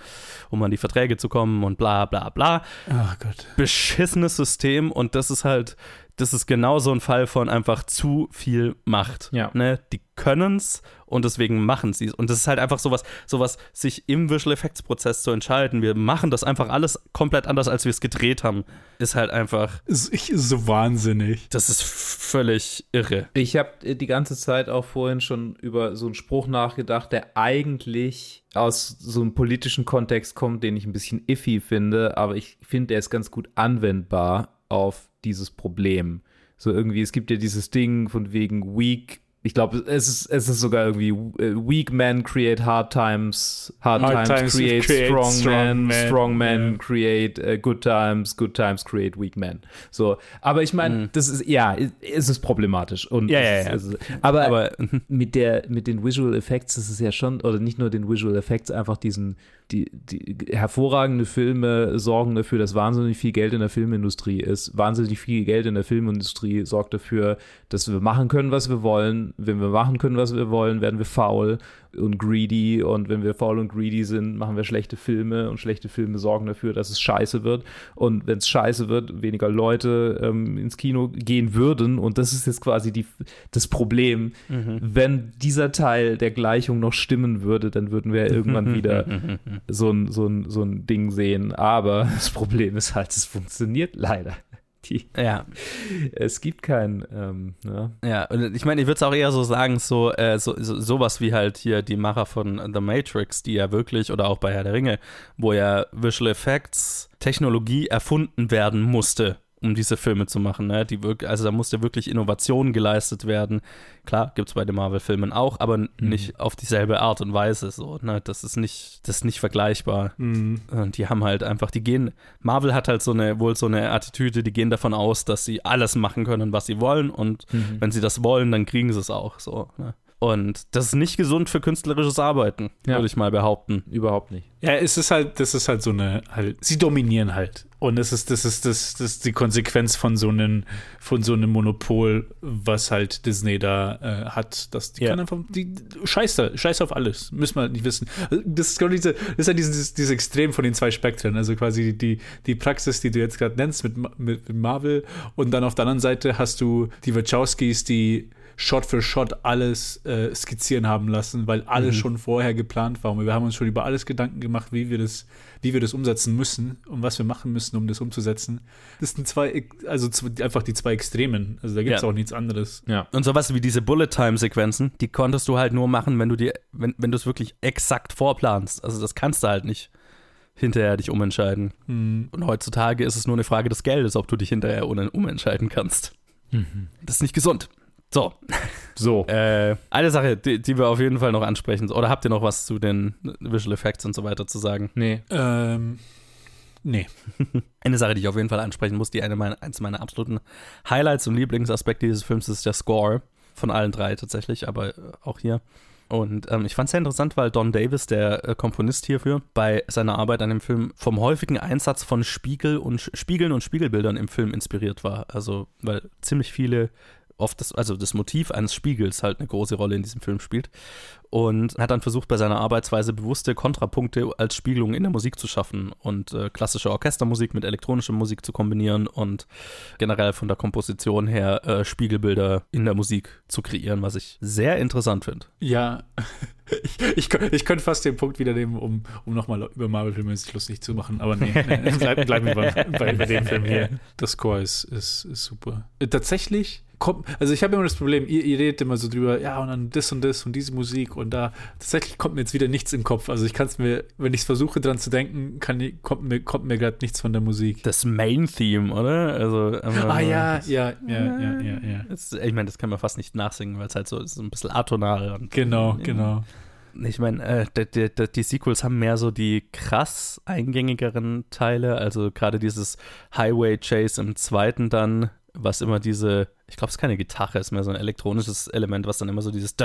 Speaker 4: um an die Verträge zu kommen und bla bla bla.
Speaker 1: Ach Gott.
Speaker 4: Beschissenes System und das ist halt, das ist genau so ein Fall von einfach zu viel Macht.
Speaker 5: Ja.
Speaker 4: Ne? Die können's und deswegen machen sie es. Und das ist halt einfach sowas, sowas, sich im Visual Effects Prozess zu entscheiden, wir machen das einfach alles komplett anders, als wir es gedreht haben, ist halt einfach,
Speaker 1: Ist, ich, ist so wahnsinnig.
Speaker 4: das ist völlig irre.
Speaker 5: Ich habe die ganze Zeit auch vorhin schon über so einen Spruch nachgedacht, der eigentlich aus so einem politischen Kontext kommt, den ich ein bisschen iffy finde, aber ich finde, der ist ganz gut anwendbar auf dieses Problem. So irgendwie, es gibt ja dieses Ding von wegen weak ich glaube, es ist, es ist sogar irgendwie äh, Weak Men create hard times, hard,
Speaker 1: Hard
Speaker 5: times,
Speaker 1: times
Speaker 5: create,
Speaker 1: create
Speaker 5: strong,
Speaker 1: strong
Speaker 5: men,
Speaker 1: men.
Speaker 5: strong men
Speaker 1: Ja.
Speaker 5: create äh, good times, good times create weak men. So, aber ich meine, das ist ja, es ist problematisch und.
Speaker 4: Ja, ja,
Speaker 5: es
Speaker 4: ja.
Speaker 5: ist- aber,
Speaker 4: Aber
Speaker 5: mit der mit den Visual Effects ist es ja schon oder nicht nur den Visual Effects einfach diesen die, die hervorragende Filme sorgen dafür, dass wahnsinnig viel Geld in der Filmindustrie ist. Wahnsinnig viel Geld in der Filmindustrie sorgt dafür, dass wir machen können, was wir wollen. Wenn wir machen können, was wir wollen, werden wir faul und greedy und wenn wir faul und greedy sind, machen wir schlechte Filme und schlechte Filme sorgen dafür, dass es scheiße wird und wenn es scheiße wird, weniger Leute ähm, ins Kino gehen würden und das ist jetzt quasi die, das Problem. Wenn dieser Teil der Gleichung noch stimmen würde, dann würden wir irgendwann wieder so ein, so, ein, so ein Ding sehen, aber das Problem ist halt, es funktioniert leider. Die,
Speaker 4: ja,
Speaker 5: es gibt kein, ähm, ja.
Speaker 4: Ja, und ich meine, ich würde es auch eher so sagen, so, äh, so, so sowas wie halt hier die Macher von The Matrix, die ja wirklich, oder auch bei Herr der Ringe, wo ja Visual Effects Technologie erfunden werden musste, um diese Filme zu machen. Ne? Die wirk also da musste wirklich Innovation geleistet werden. Klar, gibt es bei den Marvel-Filmen auch, aber n- nicht auf dieselbe Art und Weise. So, ne? Das ist nicht, das ist nicht vergleichbar.
Speaker 1: Mhm.
Speaker 4: Und die haben halt einfach, die gehen, Marvel hat halt so eine, wohl so eine Attitüde, die gehen davon aus, dass sie alles machen können, was sie wollen und wenn sie das wollen, dann kriegen sie es auch so. Ne? Und das ist nicht gesund für künstlerisches Arbeiten,
Speaker 5: Ja.
Speaker 4: würde ich mal behaupten.
Speaker 5: Überhaupt nicht.
Speaker 1: Ja, es ist halt, das ist halt so eine, halt, sie dominieren halt. Und das ist, das ist, das, das ist die Konsequenz von so einem, von so einem Monopol, was halt Disney da äh, hat. Dass die
Speaker 4: Ja.
Speaker 1: kann einfach, die, scheiß da, scheiß auf alles. Müssen wir halt nicht wissen. Das ist, glaube ich, diese, das ist ja dieses, dieses Extrem von den zwei Spektren. Also quasi die, die Praxis, die du jetzt gerade nennst mit, mit Marvel. Und dann auf der anderen Seite hast du die Wachowskis, die Shot für Shot alles äh, skizzieren haben lassen, weil alles schon vorher geplant war. Und wir haben uns schon über alles Gedanken gemacht, wie wir das, wie wir das umsetzen müssen und was wir machen müssen, um das umzusetzen. Das sind zwei, also einfach die zwei Extremen. Also da gibt es
Speaker 4: Ja.
Speaker 1: auch nichts anderes.
Speaker 5: Ja.
Speaker 4: Und sowas wie diese Bullet-Time-Sequenzen, die konntest du halt nur machen, wenn du dir, wenn, wenn du es wirklich exakt vorplanst. Also das kannst du halt nicht hinterher dich umentscheiden.
Speaker 1: Hm.
Speaker 4: Und heutzutage ist es nur eine Frage des Geldes, ob du dich hinterher umentscheiden kannst. Das ist nicht gesund. So,
Speaker 5: So.
Speaker 4: Äh, eine Sache, die, die wir auf jeden Fall noch ansprechen. Oder habt ihr noch was zu den Visual Effects und so weiter zu sagen?
Speaker 5: nee.
Speaker 1: Ähm, nee.
Speaker 4: Eine Sache, die ich auf jeden Fall ansprechen muss, die eine meiner, eins meiner absoluten Highlights und Lieblingsaspekte dieses Films ist der Score. Von allen drei tatsächlich, aber äh, auch hier. Und ähm, ich fand es sehr interessant, weil Don Davis, der äh, Komponist hierfür, bei seiner Arbeit an dem Film vom häufigen Einsatz von Spiegel und Spiegeln und Spiegelbildern im Film inspiriert war. Also, weil ziemlich viele oft das, also das Motiv eines Spiegels halt eine große Rolle in diesem Film spielt. Und hat dann versucht, bei seiner Arbeitsweise bewusste Kontrapunkte als Spiegelung in der Musik zu schaffen und äh, klassische Orchestermusik mit elektronischer Musik zu kombinieren und generell von der Komposition her äh, Spiegelbilder in der Musik zu kreieren, was ich sehr interessant finde.
Speaker 1: Ja, ich, ich, ich könnte fast den Punkt wieder nehmen, um, um nochmal über Marvel-Filme sich lustig zu machen, aber nee, nee bleib, bleiben wir bei, bei, bei dem Film hier. Das Score ist, ist, ist super. Äh, Tatsächlich kommt, also ich habe immer das Problem, ihr, ihr redet immer so drüber, ja, und dann das und das und diese Musik und da, tatsächlich kommt mir jetzt wieder nichts im Kopf. Also ich kann es mir, wenn ich es versuche dran zu denken, kann, kommt mir, kommt mir gerade nichts von der Musik.
Speaker 4: Das Main-Theme, oder? Also,
Speaker 1: Ah ja, ja, ja, ja, ja, ja.
Speaker 4: Das, ich meine, das kann man fast nicht nachsingen, weil es halt so ist, ein bisschen atonal. Und,
Speaker 1: Genau, genau.
Speaker 4: Ich meine, äh, die, die, die Sequels haben mehr so die krass eingängigeren Teile, also gerade dieses Highway Chase im zweiten dann, was immer diese, ich glaube, es ist keine Gitarre, es ist mehr so ein elektronisches Element, was dann immer so dieses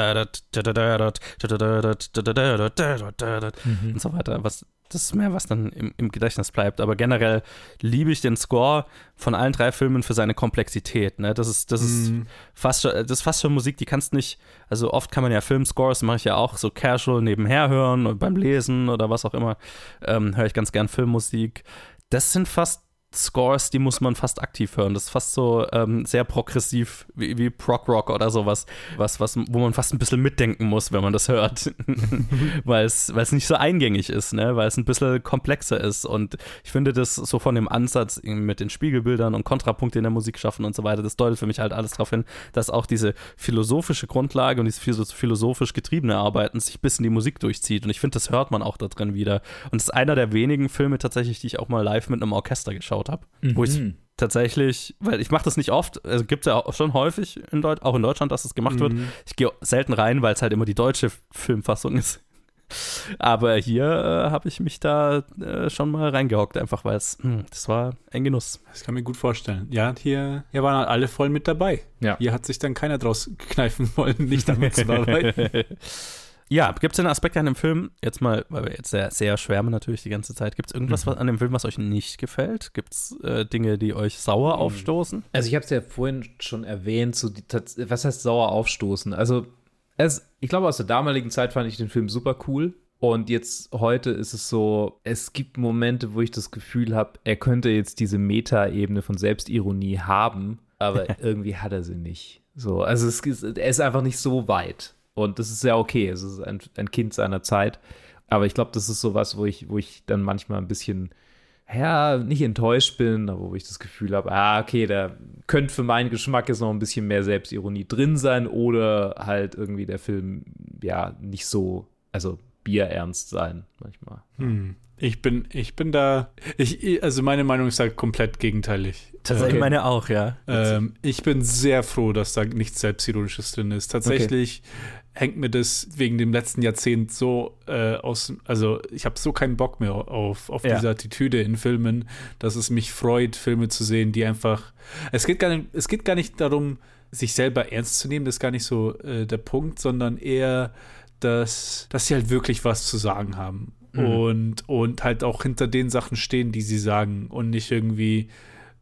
Speaker 4: und so weiter, was das ist mehr, was dann im, im Gedächtnis bleibt. Aber generell liebe ich den Score von allen drei Filmen für seine Komplexität. Ne? Das ist, das ist
Speaker 1: Mhm.
Speaker 4: fast schon, das ist fast schon Musik, die kannst nicht, also oft kann man ja Filmscores, mache ich ja auch so casual nebenher hören und beim Lesen oder was auch immer, ähm, höre ich ganz gern Filmmusik. Das sind fast Scores, die muss man fast aktiv hören. Das ist fast so ähm, sehr progressiv wie, wie Prog Rock oder sowas, was, was, wo man fast ein bisschen mitdenken muss, wenn man das hört. weil es nicht so eingängig ist, ne? weil es ein bisschen komplexer ist. Und ich finde das so von dem Ansatz mit den Spiegelbildern und Kontrapunkte in der Musik schaffen und so weiter, das deutet für mich halt alles darauf hin, dass auch diese philosophische Grundlage und dieses philo- philosophisch getriebene Arbeiten sich bis in die Musik durchzieht. Und ich finde, das hört man auch da drin wieder. Und es ist einer der wenigen Filme tatsächlich, die ich auch mal live mit einem Orchester geschaut habe, wo ich
Speaker 5: Mhm.
Speaker 4: tatsächlich, weil ich mache das nicht oft, also gibt es ja auch schon häufig in Deut auch in Deutschland, dass das gemacht wird.
Speaker 1: Mhm.
Speaker 4: Ich gehe selten rein, weil es halt immer die deutsche Filmfassung ist. Aber hier äh, habe ich mich da äh, schon mal reingehockt, einfach weil es, hm, das war ein Genuss.
Speaker 1: Das kann ich mir gut vorstellen. Ja, hier, hier waren alle voll mit dabei.
Speaker 5: Ja.
Speaker 1: Hier hat sich dann keiner draus kneifen wollen, nicht damit zu arbeiten.
Speaker 4: Ja, gibt es einen Aspekt an dem Film, jetzt mal, weil wir jetzt sehr, sehr schwärmen natürlich die ganze Zeit, gibt es irgendwas was an dem Film, was euch nicht gefällt? Gibt es äh, Dinge, die euch sauer aufstoßen?
Speaker 5: Also ich habe es ja vorhin schon erwähnt, so die, was heißt sauer aufstoßen? Also es, ich glaube, aus der damaligen Zeit fand ich den Film super cool. Und jetzt heute ist es so, es gibt Momente, wo ich das Gefühl habe, er könnte jetzt diese Meta-Ebene von Selbstironie haben, aber irgendwie hat er sie nicht. So, also es ist, er ist einfach nicht so weit. Und das ist ja okay. Es ist ein, ein Kind seiner Zeit. Aber ich glaube, das ist sowas, wo ich, wo ich dann manchmal ein bisschen ja, nicht enttäuscht bin, aber wo ich das Gefühl habe, ah, okay, da könnte für meinen Geschmack jetzt noch ein bisschen mehr Selbstironie drin sein oder halt irgendwie der Film, ja, nicht so, also bierernst sein manchmal.
Speaker 1: Hm. Ich bin, ich bin da, ich, also meine Meinung ist halt komplett gegenteilig.
Speaker 4: Tatsächlich
Speaker 5: Okay.
Speaker 4: meine auch, ja.
Speaker 1: Ähm, ich bin sehr froh, dass da nichts Selbstironisches drin ist. Tatsächlich hängt mir das wegen dem letzten Jahrzehnt so äh, aus, also ich habe so keinen Bock mehr auf, auf
Speaker 4: Ja.
Speaker 1: diese Attitüde in Filmen, dass es mich freut, Filme zu sehen, die einfach, es geht gar nicht, es geht gar nicht darum, sich selber ernst zu nehmen, das ist gar nicht so äh, der Punkt, sondern eher, dass, dass sie halt wirklich was zu sagen haben. Und, und halt auch hinter den Sachen stehen, die sie sagen und nicht irgendwie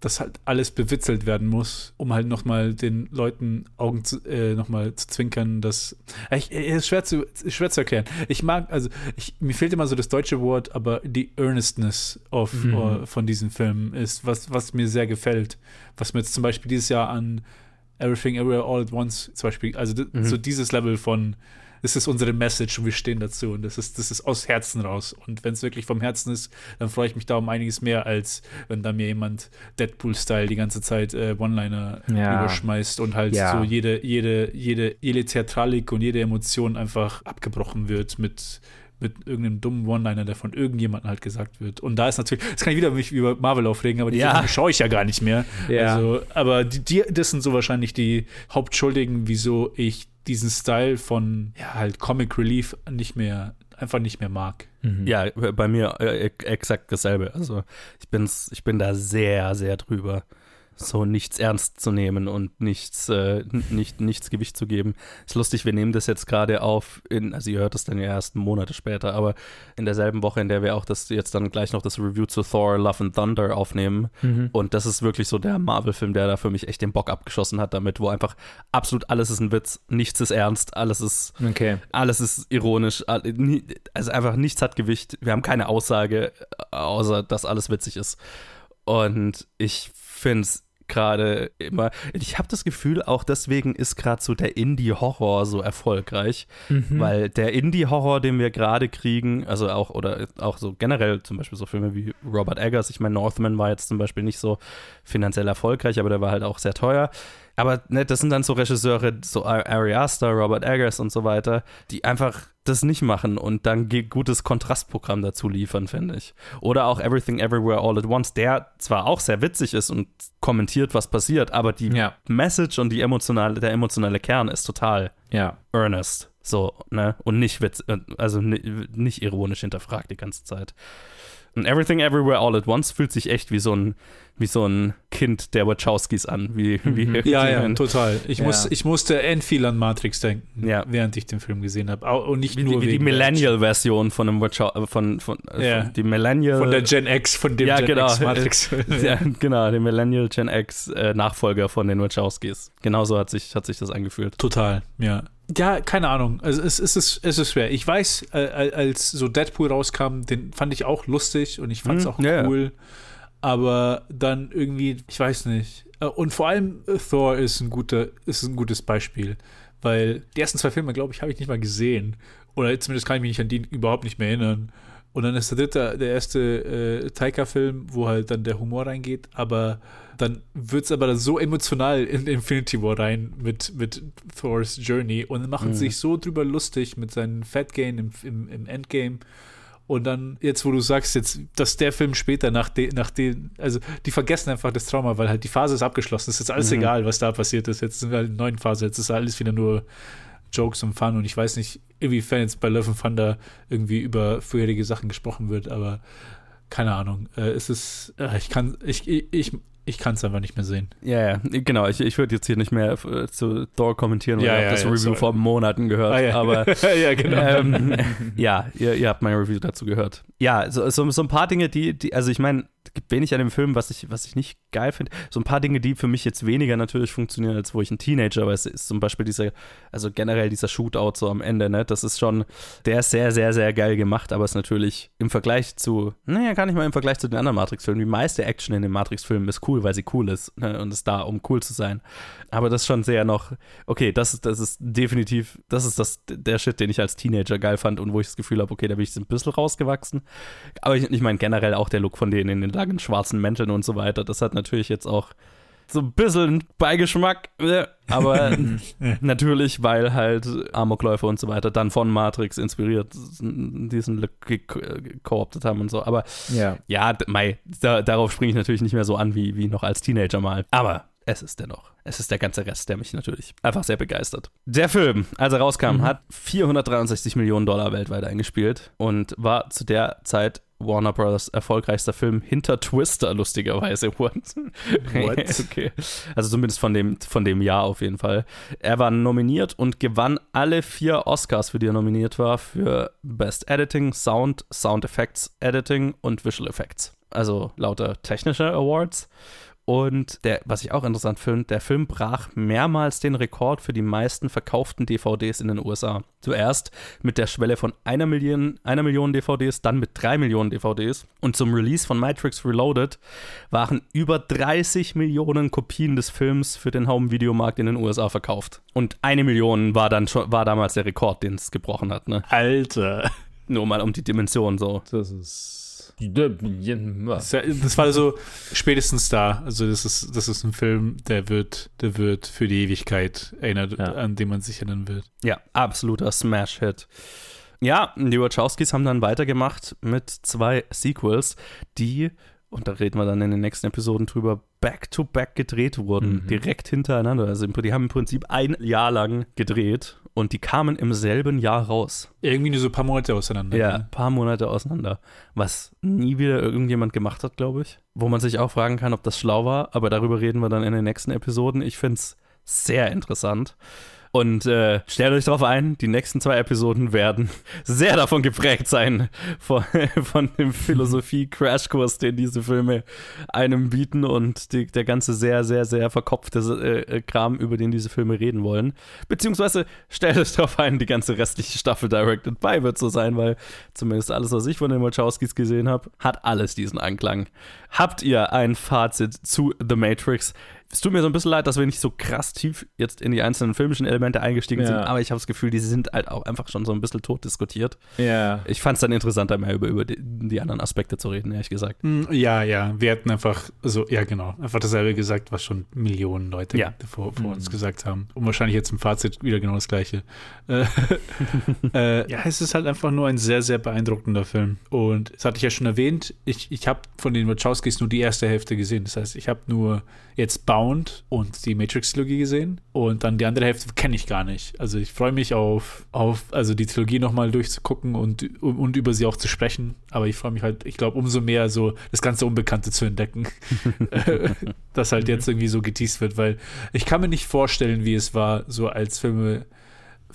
Speaker 1: dass halt alles bewitzelt werden muss, um halt nochmal den Leuten Augen zu, äh, nochmal zu zwinkern, dass ich, es ist schwer zu, ist schwer zu erklären. Ich mag, also ich, mir fehlt immer so das deutsche Wort, aber die Earnestness of, äh, von diesem Film ist was, was mir sehr gefällt. Was mir jetzt zum Beispiel dieses Jahr an Everything Everywhere All at Once zum Beispiel, also d- so dieses Level von das ist unsere Message und wir stehen dazu und das ist, das ist aus Herzen raus. Und wenn es wirklich vom Herzen ist, dann freue ich mich da um einiges mehr, als wenn da mir jemand Deadpool-Style die ganze Zeit äh, One-Liner
Speaker 5: Ja.
Speaker 1: überschmeißt und halt
Speaker 5: Ja.
Speaker 1: so jede, jede, jede, jede Theatralik und jede Emotion einfach abgebrochen wird mit mit irgendeinem dummen One-Liner, der von irgendjemandem halt gesagt wird. Und da ist natürlich, das kann ich wieder mich über Marvel aufregen, aber die
Speaker 4: Ja.
Speaker 1: Schaue ich ja gar nicht mehr.
Speaker 5: Ja.
Speaker 1: Also, aber die, die, das sind so wahrscheinlich die Hauptschuldigen, wieso ich diesen Style von ja, halt Comic Relief nicht mehr, einfach nicht mehr mag.
Speaker 4: Ja, bei mir äh, e- exakt dasselbe. Also ich bin's, ich bin da sehr, sehr drüber. So nichts ernst zu nehmen und nichts, äh, nicht, nichts Gewicht zu geben. Ist lustig, wir nehmen das jetzt gerade auf, in, also ihr hört das dann ja erst Monate später, aber in derselben Woche, in der wir auch das jetzt dann gleich noch das Review zu Thor Love and Thunder aufnehmen. Und das ist wirklich so der Marvel-Film, der da für mich echt den Bock abgeschossen hat damit, wo einfach absolut alles ist ein Witz, nichts ist ernst, alles ist
Speaker 5: Okay.
Speaker 4: alles ist ironisch, also einfach nichts hat Gewicht. Wir haben keine Aussage, äh, außer dass alles witzig ist. Und ich finde es gerade immer, ich habe das Gefühl, auch deswegen ist gerade so der Indie-Horror so erfolgreich, weil der Indie-Horror, den wir gerade kriegen, also auch, oder auch so generell zum Beispiel so Filme wie Robert Eggers, ich meine, Northman war jetzt zum Beispiel nicht so finanziell erfolgreich, aber der war halt auch sehr teuer. Aber ne, das sind dann so Regisseure, so Ari Aster, Robert Eggers und so weiter, die einfach das nicht machen und dann gutes Kontrastprogramm dazu liefern, finde ich. Oder auch Everything Everywhere All at Once, der zwar auch sehr witzig ist und kommentiert, was passiert, aber die
Speaker 5: Ja.
Speaker 4: Message und die emotionale, der emotionale Kern ist total
Speaker 5: Ja.
Speaker 4: earnest. So, ne? Und nicht witz, äh, also ni- nicht ironisch hinterfragt die ganze Zeit. Und Everything Everywhere All at Once fühlt sich echt wie so ein, wie so ein Kind der Wachowskis an. Wie, wie
Speaker 1: Ja, ja,
Speaker 4: ein-
Speaker 1: total. Ich,
Speaker 5: Ja.
Speaker 1: muss, ich musste end viel an Matrix denken,
Speaker 4: Ja.
Speaker 1: während ich den Film gesehen habe. Und nicht
Speaker 4: wie,
Speaker 1: nur
Speaker 4: die, wie die Millennial-Version von einem Wachow, äh, von, von, äh,
Speaker 1: Ja.
Speaker 4: von die Millennial.
Speaker 1: Von der Gen X, von dem
Speaker 4: Ja,
Speaker 1: Gen
Speaker 4: genau.
Speaker 1: X Matrix.
Speaker 4: ja, genau, der Millennial Gen X äh, Nachfolger von den Wachowskis. Genauso hat sich, hat sich das angefühlt.
Speaker 1: Total, ja. Ja, keine Ahnung. Also es, es, ist, es ist schwer. Ich weiß, äh, als so Deadpool rauskam, den fand ich auch lustig und ich fand es
Speaker 4: Mhm,
Speaker 1: auch
Speaker 4: ja.
Speaker 1: cool. Aber dann irgendwie, ich weiß nicht. Äh, Und vor allem äh, Thor ist ein guter, ist ein gutes Beispiel. Weil die ersten zwei Filme, glaube ich, habe ich nicht mal gesehen. Oder zumindest kann ich mich nicht an die überhaupt nicht mehr erinnern. Und dann ist der dritte, der erste äh, Taika-Film, wo halt dann der Humor reingeht, aber dann wird es aber so emotional in Infinity War rein mit, mit Thor's Journey und machen sich so drüber lustig mit seinen Fat Gain im, im, im Endgame. Und dann, jetzt wo du sagst, jetzt, dass der Film später nach den, nach den, also die vergessen einfach das Trauma, weil halt die Phase ist abgeschlossen. Es ist jetzt alles
Speaker 4: Mhm.
Speaker 1: egal, was da passiert ist. Jetzt sind wir halt in der neuen Phase, jetzt ist alles wieder nur Jokes und Fun und ich weiß nicht, inwiefern jetzt bei Love and Thunder irgendwie über vorherige Sachen gesprochen wird, aber keine Ahnung. Äh, es ist, äh, ich kann, ich, ich, ich, ich kann es einfach nicht mehr sehen.
Speaker 4: Ja, ja, genau. Ich, ich würde jetzt hier nicht mehr äh, zu Thor kommentieren, weil
Speaker 1: Ja,
Speaker 4: ich
Speaker 1: ja,
Speaker 4: habe das
Speaker 1: ja,
Speaker 4: Review
Speaker 1: sorry.
Speaker 4: vor Monaten gehört.
Speaker 1: Ah, ja.
Speaker 4: Aber
Speaker 1: ja, genau.
Speaker 4: ähm, ja, ihr, ihr habt mein Review dazu gehört. Ja, so, so, so ein paar Dinge, die, die also ich meine, gibt wenig an dem Film, was ich, was ich nicht geil finde. So ein paar Dinge, die für mich jetzt weniger natürlich funktionieren, als wo ich ein Teenager war. Es ist zum Beispiel dieser, also generell dieser Shootout so am Ende, ne? Das ist schon, der ist sehr, sehr, sehr geil gemacht, aber ist natürlich im Vergleich zu, naja, gar nicht mal im Vergleich zu den anderen Matrix-Filmen. Die meiste Action in den Matrix-Filmen ist cool, weil sie cool ist ne? und ist da, um cool zu sein. Aber das ist schon sehr noch, okay, das ist, das ist definitiv, das ist das, der Shit, den ich als Teenager geil fand und wo ich das Gefühl habe, okay, da bin ich ein bisschen rausgewachsen. Aber ich, ich meine generell auch der Look von denen in den langen schwarzen Mänteln und so weiter, das hat natürlich jetzt auch so ein bisschen Beigeschmack, äh, aber natürlich, weil halt Amokläufer und so weiter dann von Matrix inspiriert diesen Look ge- kooptet haben und so. Aber
Speaker 5: Ja.
Speaker 4: ja, mei, da, darauf springe ich natürlich nicht mehr so an wie, wie noch als Teenager mal. Aber es ist dennoch. Es ist der ganze Rest, der mich natürlich einfach sehr begeistert. Der Film, als er rauskam, hat 463 Millionen Dollar weltweit eingespielt und war zu der Zeit Warner Brothers erfolgreichster Film hinter Twister, lustigerweise. What?
Speaker 1: What?
Speaker 4: okay. Also zumindest von dem, von dem Jahr auf jeden Fall. Er war nominiert und gewann alle vier Oscars, für die er nominiert war, für Best Editing, Sound, Sound Effects Editing und Visual Effects. Also lauter technische Awards. Und der, was ich auch interessant finde, der Film brach mehrmals den Rekord für die meisten verkauften DVDs in den USA. Zuerst mit der Schwelle von einer Million, einer Million DVDs, dann mit drei Millionen DVDs. Und zum Release von Matrix Reloaded waren über 30 Millionen Kopien des Films für den Home-Videomarkt in den USA verkauft. Und eine Million war dann schon, war damals der Rekord, den es gebrochen hat, ne?
Speaker 1: Alter.
Speaker 4: Nur mal um die Dimension so.
Speaker 5: Das ist.
Speaker 1: Das war so spätestens da. Also das ist, das ist ein Film, der wird, der wird für die Ewigkeit erinnert,
Speaker 5: Ja.
Speaker 1: an den man sich erinnern wird.
Speaker 4: Ja, absoluter Smash-Hit. Ja, die Wachowskis haben dann weitergemacht mit zwei Sequels, die, und da reden wir dann in den nächsten Episoden drüber, back-to-back gedreht wurden,
Speaker 5: Mhm.
Speaker 4: direkt hintereinander. Also die haben im Prinzip ein Jahr lang gedreht und die kamen im selben Jahr raus.
Speaker 1: Irgendwie nur so ein paar Monate auseinander.
Speaker 4: Ja, ein paar Monate auseinander. Was nie wieder irgendjemand gemacht hat, glaube ich. Wo man sich auch fragen kann, ob das schlau war, aber darüber reden wir dann in den nächsten Episoden. Ich finde es sehr interessant. Und äh, stellt euch darauf ein, die nächsten zwei Episoden werden sehr davon geprägt sein, von, von dem Philosophie-Crashkurs, den diese Filme einem bieten und die, der ganze sehr, sehr, sehr verkopfte äh, Kram, über den diese Filme reden wollen. Beziehungsweise stellt euch darauf ein, die ganze restliche Staffel Directed By wird so sein, weil zumindest alles, was ich von den Wachowskis gesehen habe, hat alles diesen Anklang. Habt ihr ein Fazit zu The Matrix? Es tut mir so ein bisschen leid, dass wir nicht so krass tief jetzt in die einzelnen filmischen Elemente eingestiegen
Speaker 5: Ja.
Speaker 4: sind, aber ich habe das Gefühl, die sind halt auch einfach schon so ein bisschen tot diskutiert.
Speaker 5: Ja.
Speaker 4: Ich fand es dann interessanter, mehr über, über die, die anderen Aspekte zu reden, ehrlich gesagt.
Speaker 1: Mm, Ja, ja. Wir hatten einfach, so, ja, genau, einfach dasselbe gesagt, was schon Millionen Leute
Speaker 4: Ja.
Speaker 1: vor, vor uns gesagt haben. Und wahrscheinlich jetzt im Fazit wieder genau das Gleiche. Äh, äh, ja, es ist halt einfach nur ein sehr, sehr beeindruckender Film. Und das hatte ich ja schon erwähnt, ich, ich habe von den Wachowskis nur die erste Hälfte gesehen. Das heißt, ich habe nur jetzt Bound und die Matrix-Trilogie gesehen. Und dann die andere Hälfte kenne ich gar nicht. Also ich freue mich auf, auf also die Trilogie nochmal durchzugucken und, und, und über sie auch zu sprechen. Aber ich freue mich halt, ich glaube, umso mehr so das ganze Unbekannte zu entdecken. Das halt jetzt irgendwie so geteased wird, weil ich kann mir nicht vorstellen, wie es war, so als Filme.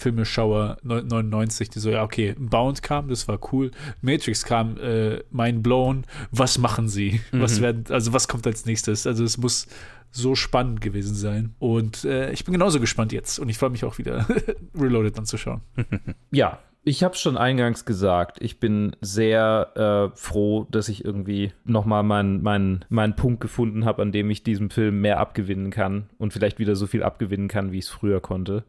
Speaker 1: Filmeschauer 99, die so, ja, okay, Bound kam, das war cool. Matrix kam, äh, mind blown. Was machen sie? Was
Speaker 4: Mhm.
Speaker 1: werden, also was kommt als nächstes? Also es muss so spannend gewesen sein. Und äh, ich bin genauso gespannt jetzt. Und ich freue mich auch wieder, Reloaded anzuschauen.
Speaker 5: Ja, ich habe schon eingangs gesagt, ich bin sehr äh, froh, dass ich irgendwie nochmal meinen mein, meinen Punkt gefunden habe, an dem ich diesem Film mehr abgewinnen kann und vielleicht wieder so viel abgewinnen kann, wie ich es früher konnte.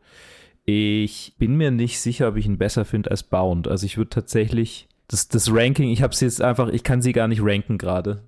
Speaker 5: Ich bin mir nicht sicher, ob ich ihn besser finde als Bound. Also ich würde tatsächlich das, das Ranking, ich habe es jetzt einfach, ich kann sie gar nicht ranken gerade.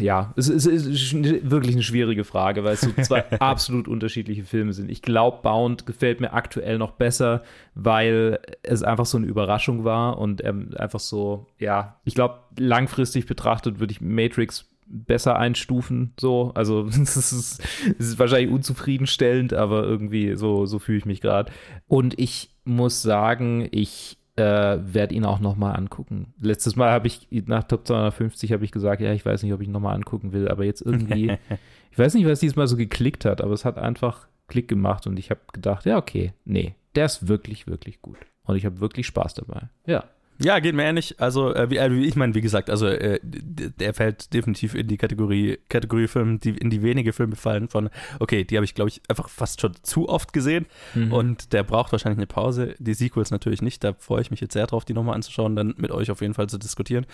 Speaker 5: Ja, es ist, es ist wirklich eine schwierige Frage, weil es so zwei absolut unterschiedliche Filme sind. Ich glaube, Bound gefällt mir aktuell noch besser, weil es einfach so eine Überraschung war und ähm, einfach so, ja, ich glaube, langfristig betrachtet würde ich Matrix besser einstufen, so. Also, es ist, es ist wahrscheinlich unzufriedenstellend, aber irgendwie so, so fühle ich mich gerade. Und ich muss sagen, ich äh, werde ihn auch nochmal angucken. Letztes Mal habe ich, nach Top 250 habe ich gesagt, ja, ich weiß nicht, ob ich nochmal angucken will, aber jetzt irgendwie, ich weiß nicht, was diesmal so geklickt hat, aber es hat einfach Klick gemacht und ich habe gedacht, ja, okay, nee, der ist wirklich, wirklich gut. Und ich habe wirklich Spaß dabei. Ja.
Speaker 4: Ja, geht mir ähnlich. Also, äh, wie, äh, ich meine, wie gesagt, also äh, der fällt definitiv in die Kategorie, Kategorie Film, die in die wenige Filme fallen von, okay, die habe ich, glaube ich, einfach fast schon zu oft gesehen mhm. und der braucht wahrscheinlich eine Pause. Die Sequels natürlich nicht, da freue ich mich jetzt sehr drauf, die nochmal anzuschauen, dann mit euch auf jeden Fall zu diskutieren.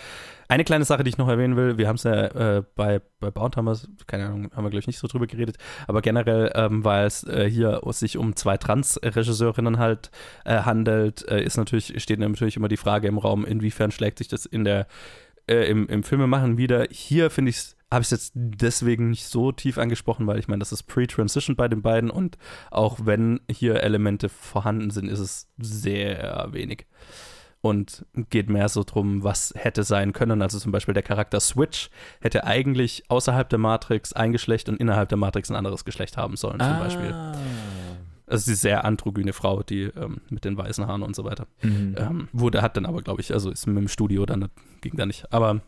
Speaker 4: Eine kleine Sache, die ich noch erwähnen will, wir haben es ja äh, bei, bei Bound haben wir, keine Ahnung, haben wir, glaube ich, nicht so drüber geredet, aber generell, ähm, weil es äh, hier sich um zwei Trans-Regisseurinnen halt äh, handelt, ist natürlich, steht natürlich immer die Frage im Raum, inwiefern schlägt sich das in der, äh, im, im Filmemachen wieder. Hier finde ich es habe ich es jetzt deswegen nicht so tief angesprochen, weil ich meine, das ist Pre-Transition bei den beiden und auch wenn hier Elemente vorhanden sind, ist es sehr wenig. Und geht mehr so drum, was hätte sein können. Also zum Beispiel der Charakter Switch hätte eigentlich außerhalb der Matrix ein Geschlecht und innerhalb der Matrix ein anderes Geschlecht haben sollen, zum ah. Beispiel. Also die sehr androgyne Frau, die ähm, mit den weißen Haaren und so weiter. Mhm. Ähm, wurde, hat dann aber, glaube ich, also ist mit dem Studio dann, ging da nicht. Aber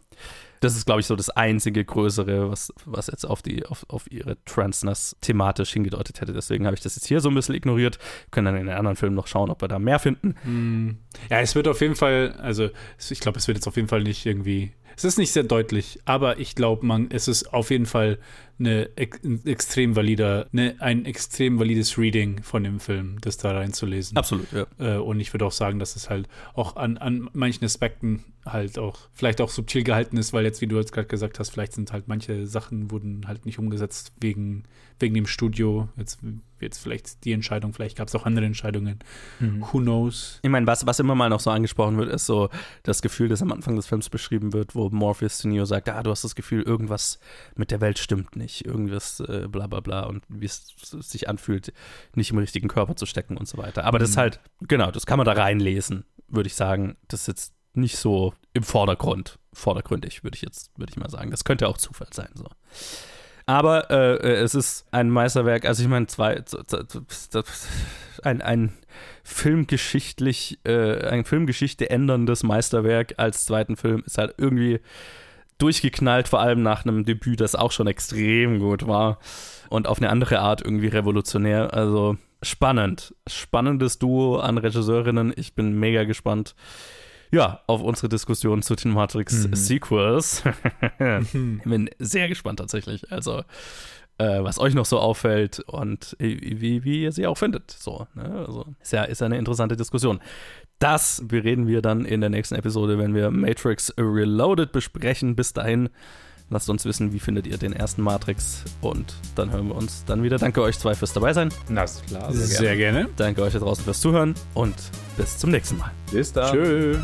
Speaker 4: das ist, glaube ich, so das einzige Größere, was, was jetzt auf, die, auf, auf ihre Transness thematisch hingedeutet hätte. Deswegen habe ich das jetzt hier so ein bisschen ignoriert. Wir können dann in den anderen Filmen noch schauen, ob wir da mehr finden.
Speaker 1: Mhm. Ja, es wird auf jeden Fall, also ich glaube, es wird jetzt auf jeden Fall nicht irgendwie es ist nicht sehr deutlich, aber ich glaube, man, es ist auf jeden Fall eine ein extrem valider, eine, ein extrem valides Reading von dem Film, das da reinzulesen.
Speaker 4: Absolut, ja.
Speaker 1: Äh, und ich würde auch sagen, dass es halt auch an, an manchen Aspekten halt auch vielleicht auch subtil gehalten ist, weil jetzt, wie du jetzt gerade gesagt hast, vielleicht sind halt manche Sachen wurden halt nicht umgesetzt wegen, wegen dem Studio. Jetzt jetzt vielleicht die Entscheidung, vielleicht gab es auch andere Entscheidungen. Mhm. Who knows?
Speaker 4: Ich meine, was, was immer mal noch so angesprochen wird, ist so das Gefühl, das am Anfang des Films beschrieben wird, wo Morpheus zu Neo sagt, ah, du hast das Gefühl, irgendwas mit der Welt stimmt nicht, irgendwas äh, bla bla bla und wie es sich anfühlt, nicht im richtigen Körper zu stecken und so weiter. Aber mhm. das ist halt, genau, das kann man da reinlesen, würde ich sagen. Das ist jetzt nicht so im Vordergrund, vordergründig, würde ich jetzt, würde ich mal sagen. Das könnte auch Zufall sein, so. Aber äh, äh es ist ein Meisterwerk, also ich meine, zwei, ein, ein filmgeschichtlich, äh, ein Filmgeschichte änderndes Meisterwerk als zweiten Film ist halt irgendwie durchgeknallt, vor allem nach einem Debüt, das auch schon extrem gut war und auf eine andere Art irgendwie revolutionär. Also spannend, spannendes Duo an Regisseurinnen. Ich bin mega gespannt ja, auf unsere Diskussion zu den Matrix-Sequels. Mhm. Bin sehr gespannt tatsächlich. Also, äh, was euch noch so auffällt und wie, wie ihr sie auch findet. So, ne? Also, ist ja, ist ja eine interessante Diskussion. Das bereden wir dann in der nächsten Episode, wenn wir Matrix Reloaded besprechen. Bis dahin, lasst uns wissen, wie findet ihr den ersten Matrix und dann hören wir uns dann wieder. Danke euch zwei fürs dabei sein.
Speaker 5: Na, klar.
Speaker 1: Sehr, sehr gerne.
Speaker 4: Danke euch da draußen fürs Zuhören und bis zum nächsten Mal.
Speaker 5: Bis dann.
Speaker 1: Tschüss.